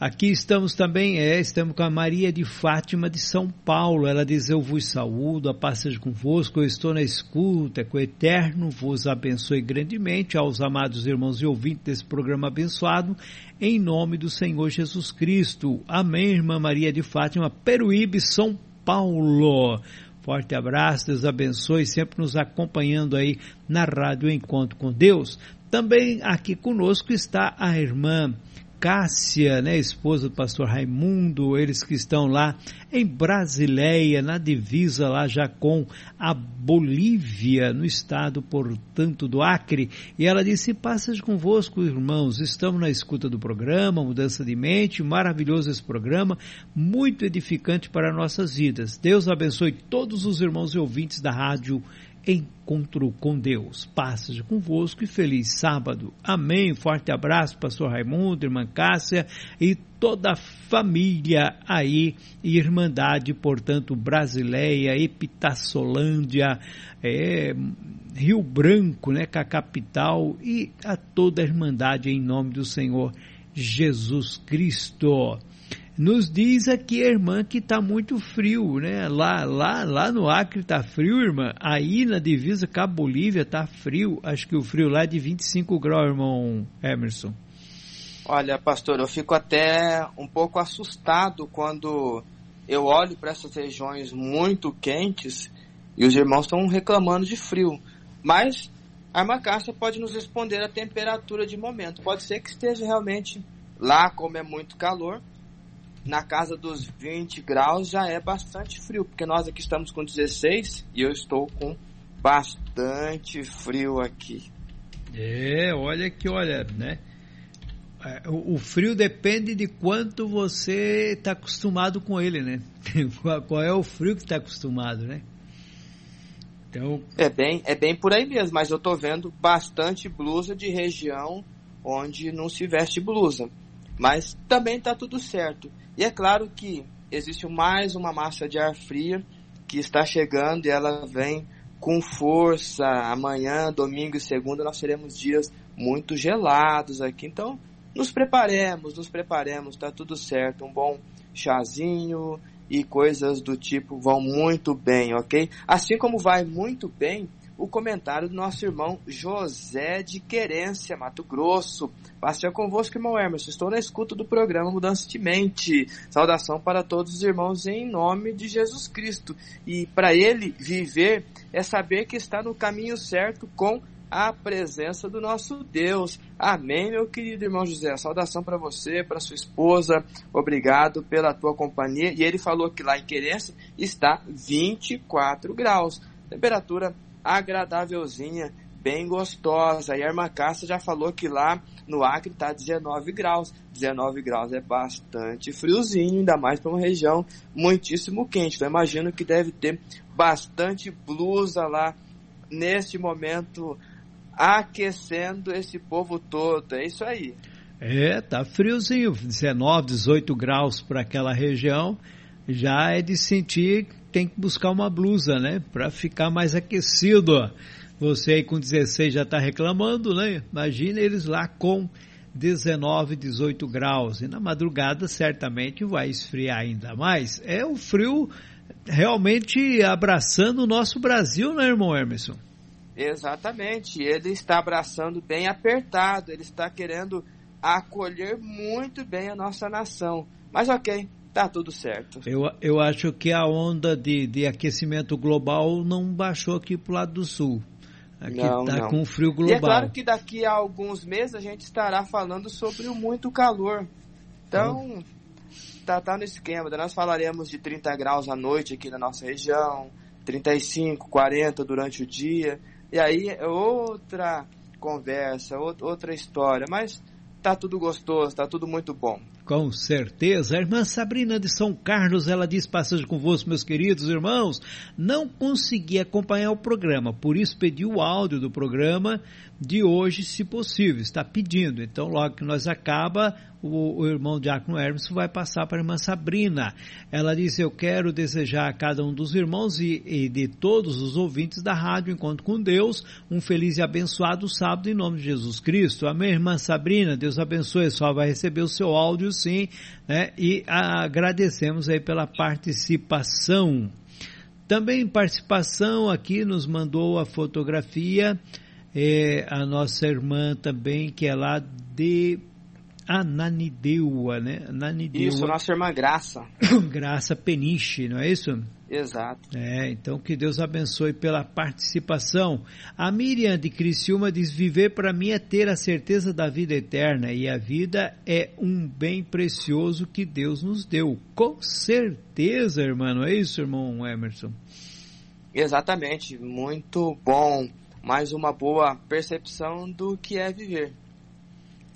Aqui estamos também, é, estamos com a Maria de Fátima de São Paulo. Ela diz: Eu vos saúdo, a paz seja convosco, eu estou na escuta, que o Eterno vos abençoe grandemente aos amados irmãos e ouvintes desse programa abençoado, em nome do Senhor Jesus Cristo. Amém, irmã Maria de Fátima, Peruíbe, São Paulo. Forte abraço, Deus abençoe, sempre nos acompanhando aí na Rádio Encontro com Deus. Também aqui conosco está a irmã Cássia, né, esposa do pastor Raimundo, eles que estão lá em Brasileia, na divisa lá já com a Bolívia, no estado, portanto, do Acre. E ela disse: Passas convosco, irmãos, estamos na escuta do programa, Mudança de Mente, maravilhoso esse programa, muito edificante para nossas vidas. Deus abençoe todos os irmãos e ouvintes da rádio encontro com Deus. Paz convosco e feliz sábado. Amém. Forte abraço, pastor Raimundo, irmã Cássia e toda a família aí, Irmandade, portanto, Brasileia, Epitassolândia, é, Rio Branco, né, que a capital, e a toda a Irmandade em nome do Senhor Jesus Cristo nos diz aqui a irmã que está muito frio, né? Lá, lá, lá no Acre está frio, irmã. Aí na divisa a Bolívia está frio. Acho que o frio lá é de 25 graus, irmão Emerson. Olha, pastor, eu fico até um pouco assustado quando eu olho para essas regiões muito quentes e os irmãos estão reclamando de frio. Mas a irmã Cássia pode nos responder a temperatura de momento. Pode ser que esteja realmente lá, como é muito calor, na casa dos 20 graus já é bastante frio, porque nós aqui estamos com 16 e eu estou com bastante frio aqui. É, olha que olha, né? É, o, frio depende de quanto você está acostumado com ele, né? *laughs* Qual é o frio que está acostumado, né? Então... É bem, é bem por aí mesmo, mas eu estou vendo bastante blusa de região onde não se veste blusa. Mas também está tudo certo. E é claro que existe mais uma massa de ar fria que está chegando e ela vem com força. Amanhã, domingo e segunda, nós teremos dias muito gelados aqui. Então, nos preparemos, nos preparemos, está tudo certo. Um bom chazinho e coisas do tipo vão muito bem, ok? Assim como vai muito bem o comentário do nosso irmão José de Querência, Mato Grosso. Passeio convosco, irmão Emerson. Estou na escuta do programa Mudança de Mente. Saudação para todos os irmãos em nome de Jesus Cristo. E para ele viver é saber que está no caminho certo com a presença do nosso Deus. Amém, meu querido irmão José. Saudação para você, para sua esposa. Obrigado pela tua companhia. E ele falou que lá em Querência está 24 graus. Temperatura agradávelzinha, bem gostosa. E a irmã Cássia já falou que lá no Acre está 19 graus. 19 graus é bastante friozinho, ainda mais para uma região muitíssimo quente. Então imagino que deve ter bastante blusa lá neste momento aquecendo esse povo todo. É isso aí. É, tá friozinho, 19, 18 graus para aquela região. Já é de sentir tem que buscar uma blusa, né? Para ficar mais aquecido. Você aí com 16 já está reclamando, né? Imagina eles lá com 19, 18 graus. E na madrugada certamente vai esfriar ainda mais. É o frio realmente abraçando o nosso Brasil, né, irmão Emerson? Exatamente. Ele está abraçando bem apertado. Ele está querendo acolher muito bem a nossa nação. Mas ok, tá tudo certo. Eu, eu acho que a onda de, de aquecimento global não baixou aqui pro lado do sul. Aqui não, tá não. com frio global. E é claro que daqui a alguns meses a gente estará falando sobre o muito calor. Então, tá, tá no esquema. Nós falaremos de 30 graus à noite aqui na nossa região, 35, 40 durante o dia. E aí é outra conversa, outra história. Mas tá tudo gostoso, tá tudo muito bom. Com certeza. A irmã Sabrina de São Carlos, ela diz passagem convosco, meus queridos irmãos. Não consegui acompanhar o programa, por isso pedi o áudio do programa de hoje, se possível. Está pedindo. Então, logo que nós acaba, o, o irmão Diácono Hermes vai passar para a irmã Sabrina. Ela disse: Eu quero desejar a cada um dos irmãos e, e de todos os ouvintes da rádio Encontro com Deus um feliz e abençoado sábado em nome de Jesus Cristo. Amém, irmã Sabrina? Deus abençoe. Só vai receber o seu áudio sim, né? E agradecemos aí pela participação. Também participação aqui nos mandou a fotografia é, a nossa irmã também que é lá de Ananideua, né? Ananideua. Isso, nossa irmã Graça. *coughs* Graça Peniche, não é isso? Exato. É, então que Deus abençoe pela participação. A Miriam de Criciúma diz: Viver para mim é ter a certeza da vida eterna, e a vida é um bem precioso que Deus nos deu. Com certeza, irmão, não é isso, irmão Emerson? Exatamente, muito bom. Mais uma boa percepção do que é viver.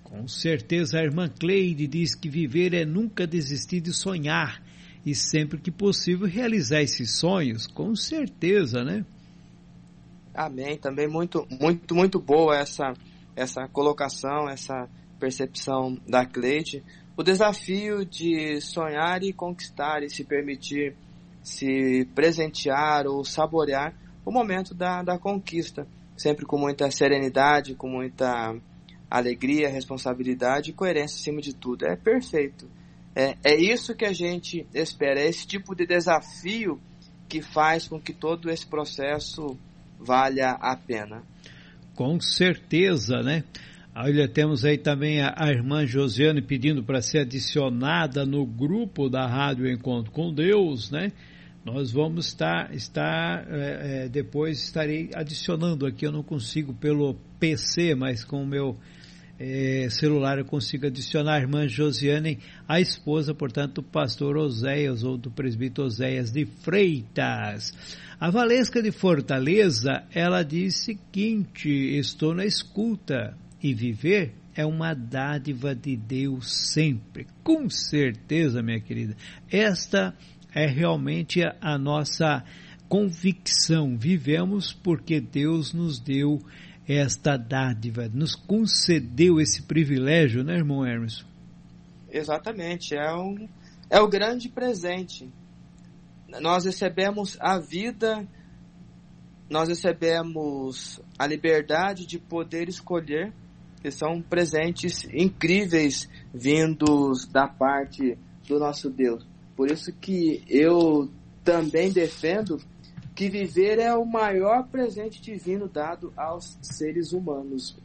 Com certeza, a irmã Cleide diz que viver é nunca desistir de sonhar e sempre que possível realizar esses sonhos, com certeza, né? Amém. Também muito, muito, muito boa essa, essa colocação, essa percepção da Cleide. O desafio de sonhar e conquistar e se permitir se presentear ou saborear o momento da, da conquista, sempre com muita serenidade, com muita alegria, responsabilidade e coerência acima de tudo. É perfeito. É, é isso que a gente espera, é esse tipo de desafio que faz com que todo esse processo valha a pena. Com certeza, né? Olha, temos aí também a, a irmã Josiane pedindo para ser adicionada no grupo da Rádio Encontro com Deus, né? Nós vamos estar, estar é, é, depois estarei adicionando aqui, eu não consigo pelo PC, mas com o meu é, celular eu consigo adicionar a irmã Josiane, a esposa, portanto, do pastor Oséias ou do presbítero Oséias de Freitas. A Valesca de Fortaleza, ela diz o seguinte, estou na escuta e viver é uma dádiva de Deus sempre. Com certeza, minha querida. Esta realmente a, nossa convicção. Vivemos porque Deus nos deu esta dádiva, nos concedeu esse privilégio, né, irmão Hermes? Exatamente, é, um, é o grande presente. Nós recebemos a vida, nós recebemos a liberdade de poder escolher, que são presentes incríveis vindos da parte do nosso Deus. Por isso que eu também defendo que viver é o maior presente divino dado aos seres humanos.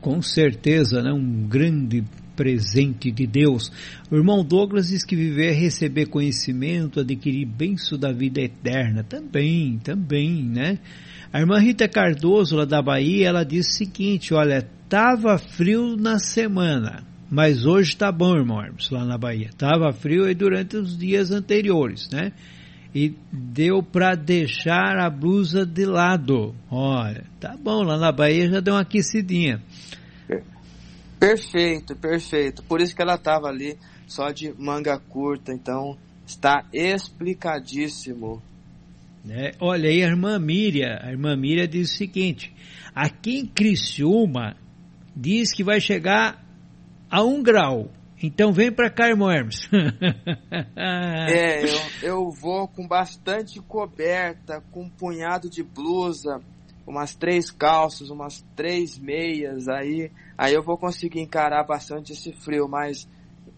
Com certeza, né? um grande presente de Deus. O irmão Douglas diz que viver é receber conhecimento, adquirir benção da vida eterna. Também, também, né? A irmã Rita Cardoso, lá da Bahia, ela diz o seguinte: olha, tava frio na semana, mas hoje está bom, irmão Hermes, lá na Bahia. Tava frio aí durante os dias anteriores, né? e deu para deixar a blusa de lado. Olha, tá bom, lá na Bahia já deu uma aquecidinha. Perfeito, perfeito. Por isso que ela estava ali só de manga curta, então está explicadíssimo. É, olha aí a irmã Miriam, a irmã Miriam diz o seguinte, aqui em Criciúma diz que vai chegar a um grau, então vem para cá, irmão Hermes. *laughs* é, eu, eu vou com bastante coberta, com um punhado de blusa, umas três calças, umas três meias, aí, aí eu vou conseguir encarar bastante esse frio, mas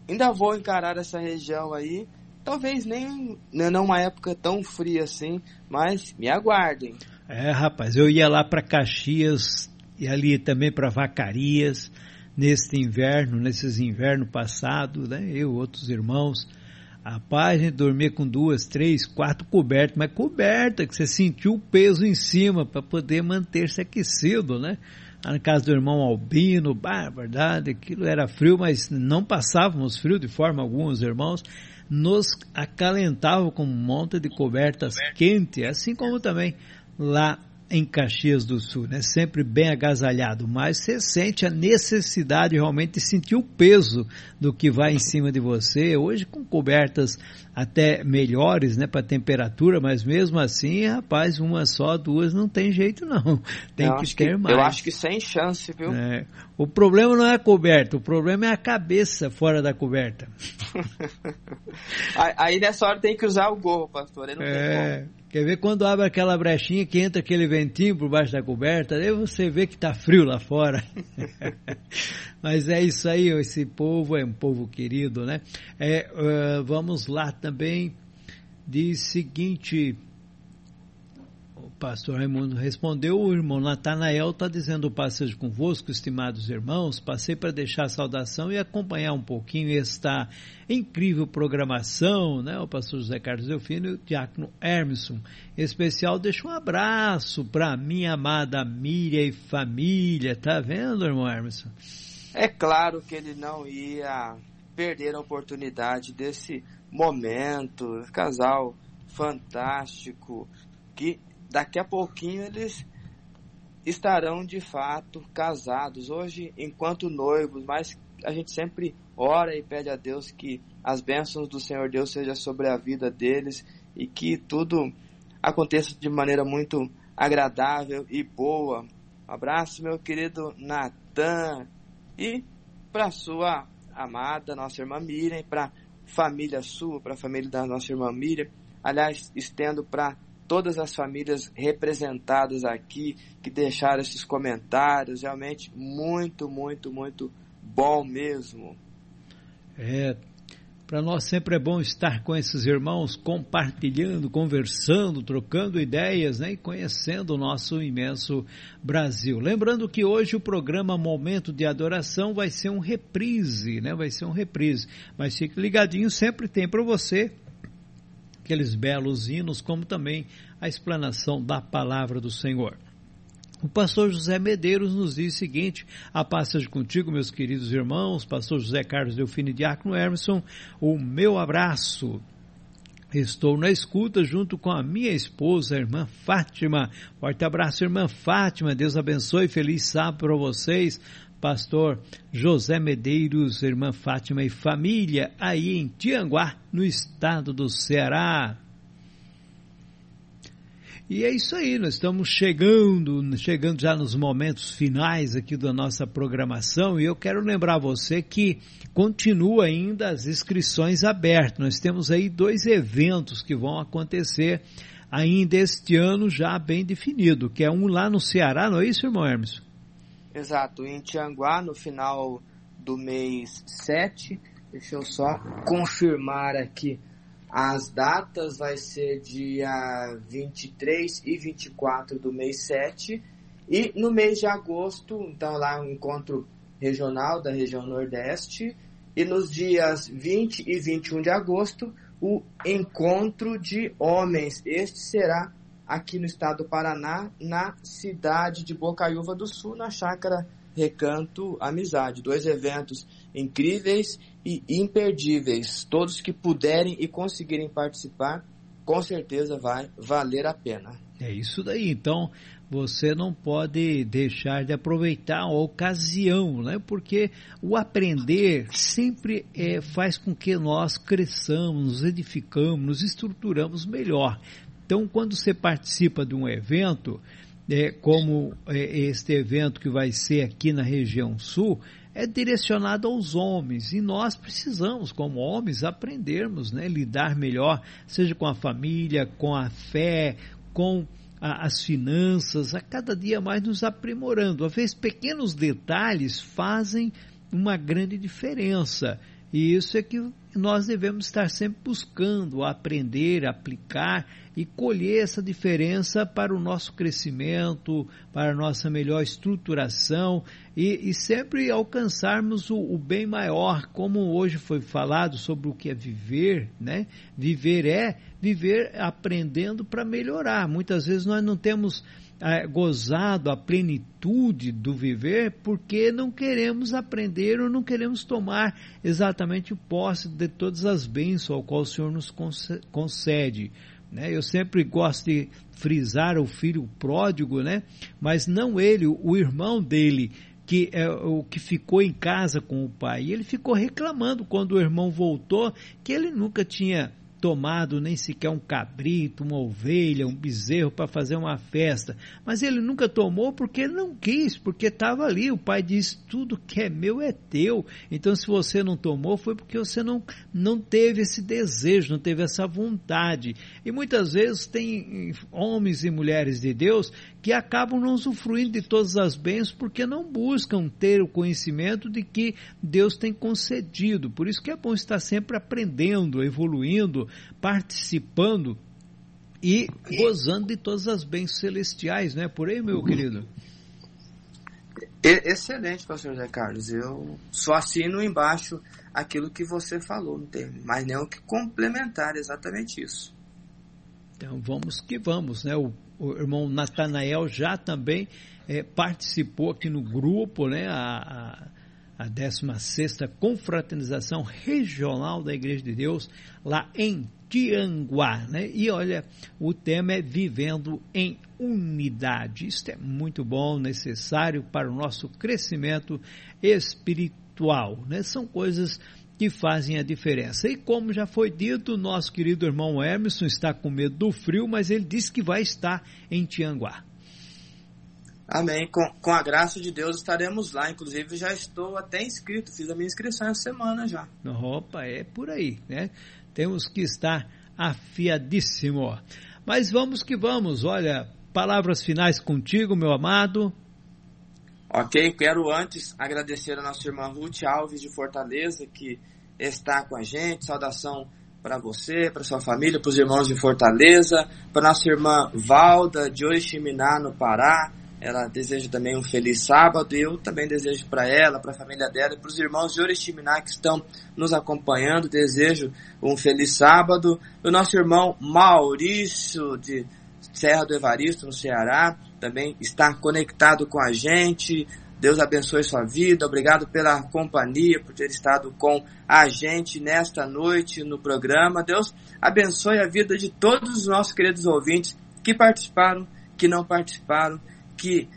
ainda vou encarar essa região aí. Talvez nem numa época tão fria assim, mas me aguardem. É, rapaz, eu ia lá para Caxias e ali também para Vacarias neste inverno, nesses invernos passados, né? Eu, outros irmãos, a gente dormia com duas, três, quatro cobertas, mas coberta, que você sentiu o peso em cima para poder manter-se aquecido, né? Na casa do irmão Albino, bah, verdade, aquilo era frio, mas não passávamos frio de forma alguma, os irmãos nos acalentavam com um monte de cobertas quentes, assim como também lá em Caxias do Sul, né? Sempre bem agasalhado, mas você sente a necessidade realmente de sentir o peso do que vai em cima de você. Hoje com cobertas até melhores, né, para temperatura, mas mesmo assim, rapaz, uma só, duas não tem jeito não. *laughs* Tem que ter que, mais. Eu acho que sem chance, viu? É. O problema não é a coberta, o problema é a cabeça fora da coberta. *laughs* aí nessa hora tem que usar o gorro, pastor. Aí não é. Quer ver quando abre aquela brechinha que entra aquele ventinho por baixo da coberta, aí você vê que tá frio lá fora. *laughs* Mas é isso aí, esse povo é um povo querido, né? É, uh, vamos lá também, diz seguinte, pastor Raimundo respondeu, o irmão Natanael está dizendo o seja convosco, estimados irmãos, passei para deixar a saudação e acompanhar um pouquinho esta incrível programação, né? O pastor José Carlos Delfino e o diácono Hermeson. Em especial, deixa um abraço para minha amada Miriam e família, tá vendo, irmão Hermeson? É claro que ele não ia perder a oportunidade desse momento, casal fantástico, que daqui a pouquinho eles estarão de fato casados, hoje enquanto noivos, mas a gente sempre ora e pede a Deus que as bênçãos do Senhor Deus sejam sobre a vida deles e que tudo aconteça de maneira muito agradável e boa. Um abraço, meu querido Natan, e para sua amada, nossa irmã Miriam, para família sua, para a família da nossa irmã Miriam. Aliás, estendo para todas as famílias representadas aqui que deixaram esses comentários, realmente muito, muito, muito bom mesmo. É, para nós sempre é bom estar com esses irmãos, compartilhando, conversando, trocando ideias né, e conhecendo o nosso imenso Brasil. Lembrando que hoje o programa Momento de Adoração vai ser um reprise, né? Vai ser um reprise. Mas fique ligadinho, sempre tem para você aqueles belos hinos, como também a explanação da palavra do Senhor. O pastor José Medeiros nos diz o seguinte: a paz seja contigo, meus queridos irmãos, pastor José Carlos Delfino Diácono Emerson, o meu abraço. Estou na escuta junto com a minha esposa, a irmã Fátima. Forte abraço, irmã Fátima. Deus abençoe. Feliz sábado para vocês. Pastor José Medeiros, irmã Fátima e família, aí em Tianguá, no estado do Ceará. E é isso aí, nós estamos chegando, chegando já nos momentos finais aqui da nossa programação e eu quero lembrar você que continua ainda as inscrições abertas. Nós temos aí dois eventos que vão acontecer ainda este ano já bem definido, que é um lá no Ceará, não é isso, irmão Hermes? Exato, em Tianguá, no final do mês 7. Deixa eu só confirmar aqui as datas vai ser dia 23 e 24 do mês 7. E no mês de agosto, então lá um encontro regional da região Nordeste. E nos dias 20 e 21 de agosto, o encontro de homens. Este será aqui no estado do Paraná, na cidade de Bocaiúva do Sul, na chácara Recanto Amizade. Dois eventos incríveis e imperdíveis. Todos que puderem e conseguirem participar, com certeza vai valer a pena. É isso daí. Então, você não pode deixar de aproveitar a ocasião, né? Porque o aprender sempre é, faz com que nós cresçamos, nos edificamos, nos estruturamos melhor. Então, quando você participa de um evento, é, como é, este evento que vai ser aqui na região sul, é direcionado aos homens e nós precisamos, como homens, aprendermos, né, lidar melhor, seja com a família, com a fé, com a, as finanças, a cada dia mais nos aprimorando. Às vezes, pequenos detalhes fazem uma grande diferença. E isso é que nós devemos estar sempre buscando aprender, aplicar e colher essa diferença para o nosso crescimento, para a nossa melhor estruturação e, e sempre alcançarmos o, o, bem maior, como hoje foi falado sobre o que é viver, né? Viver é viver aprendendo para melhorar. Muitas vezes nós não temos é, gozado a plenitude do viver porque não queremos aprender ou não queremos tomar exatamente posse de todas as bênçãos ao qual o Senhor nos concede. Né? Eu sempre gosto de frisar o filho pródigo, né? mas não ele, o irmão dele, que é o que ficou em casa com o pai. E ele ficou reclamando quando o irmão voltou que ele nunca tinha tomado nem sequer um cabrito, uma ovelha, um bezerro para fazer uma festa. Mas ele nunca tomou porque não quis, porque estava ali. O pai disse: tudo que é meu é teu. Então, se você não tomou, foi porque você não, não teve esse desejo, não teve essa vontade. E muitas vezes tem homens e mulheres de Deus que acabam não usufruindo de todas as bênçãos porque não buscam ter o conhecimento de que Deus tem concedido. Por isso que é bom estar sempre aprendendo, evoluindo, participando e gozando de todas as bênçãos celestiais, não é por aí, meu querido? Excelente, pastor José Carlos. Eu só assino embaixo aquilo que você falou, não tem mais nem o que complementar exatamente isso. Então vamos que vamos, né? O o irmão Natanael já também é, participou aqui no grupo, né, a, a, a 16 Confraternização Regional da Igreja de Deus, lá em Tianguá, né? E olha, o tema é Vivendo em Unidade. Isso é muito bom, necessário para o nosso crescimento espiritual, né? São coisas que fazem a diferença. E como já foi dito, nosso querido irmão Emerson está com medo do frio, mas ele disse que vai estar em Tianguá. Amém. Com, com a graça de Deus estaremos lá. Inclusive já estou até inscrito, fiz a minha inscrição essa semana já. Opa, é por aí, né? Temos que estar afiadíssimo. Mas vamos que vamos. Olha, palavras finais contigo, meu amado. Ok, quero antes agradecer a nossa irmã Ruth Alves de Fortaleza, que está com a gente. Saudação para você, para sua família, para os irmãos de Fortaleza, para nossa irmã Valda de Oiximiná, no Pará. Ela deseja também um feliz sábado e eu também desejo para ela, para a família dela e para os irmãos de Oriximiná que estão nos acompanhando. Desejo um feliz sábado. O nosso irmão Maurício de Serra do Evaristo, no Ceará também estar conectado com a gente. Deus abençoe sua vida. Obrigado pela companhia, por ter estado com a gente nesta noite no programa. Deus abençoe a vida de todos os nossos queridos ouvintes que participaram, que não participaram, que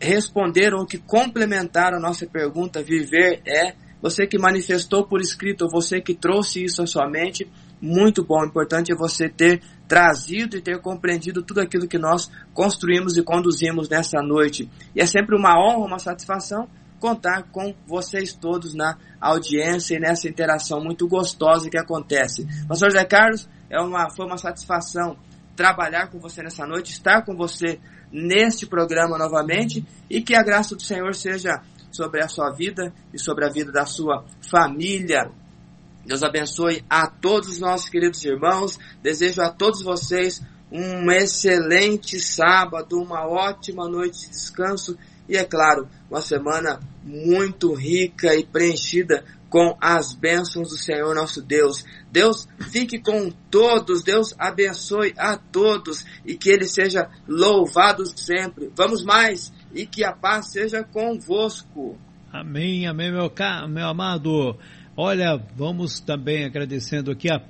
responderam, que complementaram a nossa pergunta. Viver é você que manifestou por escrito, você que trouxe isso à sua mente. Muito bom, importante é você ter trazido e ter compreendido tudo aquilo que nós construímos e conduzimos nessa noite. E é sempre uma honra, uma satisfação contar com vocês todos na audiência e nessa interação muito gostosa que acontece. Pastor Zé Carlos, é uma, foi uma satisfação trabalhar com você nessa noite, estar com você neste programa novamente e que a graça do Senhor seja sobre a sua vida e sobre a vida da sua família. Deus abençoe a todos os nossos queridos irmãos. Desejo a todos vocês um excelente sábado, uma ótima noite de descanso e, é claro, uma semana muito rica e preenchida com as bênçãos do Senhor nosso Deus. Deus fique com todos, Deus abençoe a todos e que Ele seja louvado sempre. Vamos mais e que a paz seja convosco. Amém, amém, meu, meu amado. Olha, vamos também agradecendo aqui a,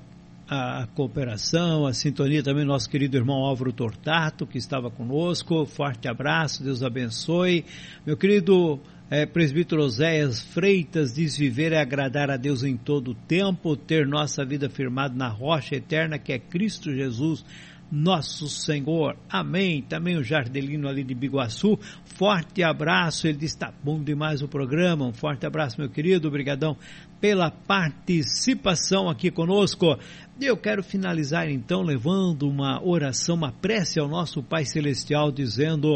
a cooperação, a sintonia também do nosso querido irmão Álvaro Tortato, que estava conosco. Forte abraço, Deus abençoe. Meu querido é, presbítero Oséias Freitas diz viver é agradar a Deus em todo o tempo, ter nossa vida firmada na rocha eterna que é Cristo Jesus nosso Senhor. Amém. Também o Jardelino ali de Biguaçu. Forte abraço. Ele diz: está bom demais o programa. Um forte abraço, meu querido. Obrigadão pela participação aqui conosco. Eu quero finalizar então levando uma oração, uma prece ao nosso Pai Celestial, dizendo: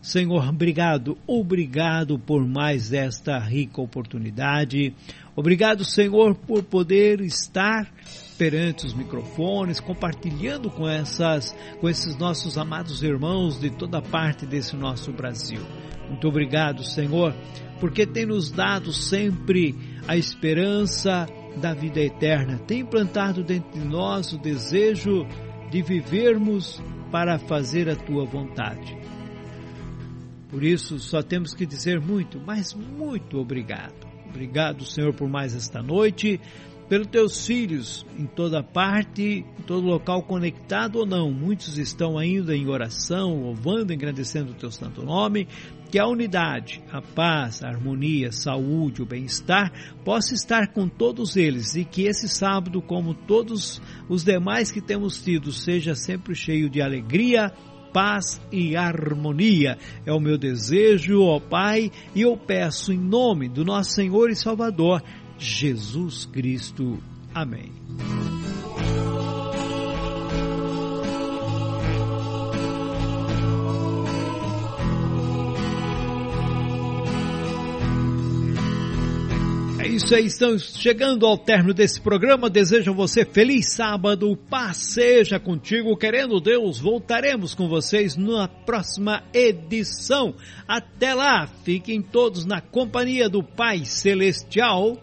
Senhor, obrigado, obrigado por mais esta rica oportunidade. Obrigado, Senhor, por poder estar perante os microfones, compartilhando com essas, com esses nossos amados irmãos de toda parte desse nosso Brasil. Muito obrigado, Senhor, porque tem nos dado sempre a esperança da vida eterna. Tem implantado dentro de nós o desejo de vivermos para fazer a tua vontade. Por isso, só temos que dizer muito, mas muito obrigado. Obrigado, Senhor, por mais esta noite pelos teus filhos em toda parte, em todo local conectado ou não. Muitos estão ainda em oração, louvando, engrandecendo o teu santo nome. Que a unidade, a paz, a harmonia, a saúde, o bem-estar possa estar com todos eles e que esse sábado, como todos os demais que temos tido, seja sempre cheio de alegria, paz e harmonia. É o meu desejo, ó Pai, e eu peço em nome do nosso Senhor e Salvador, Jesus Cristo. Amém. É isso aí, estamos chegando ao término desse programa. Desejo a você feliz sábado, paz seja contigo. Querendo Deus, voltaremos com vocês na próxima edição. Até lá, fiquem todos na companhia do Pai Celestial.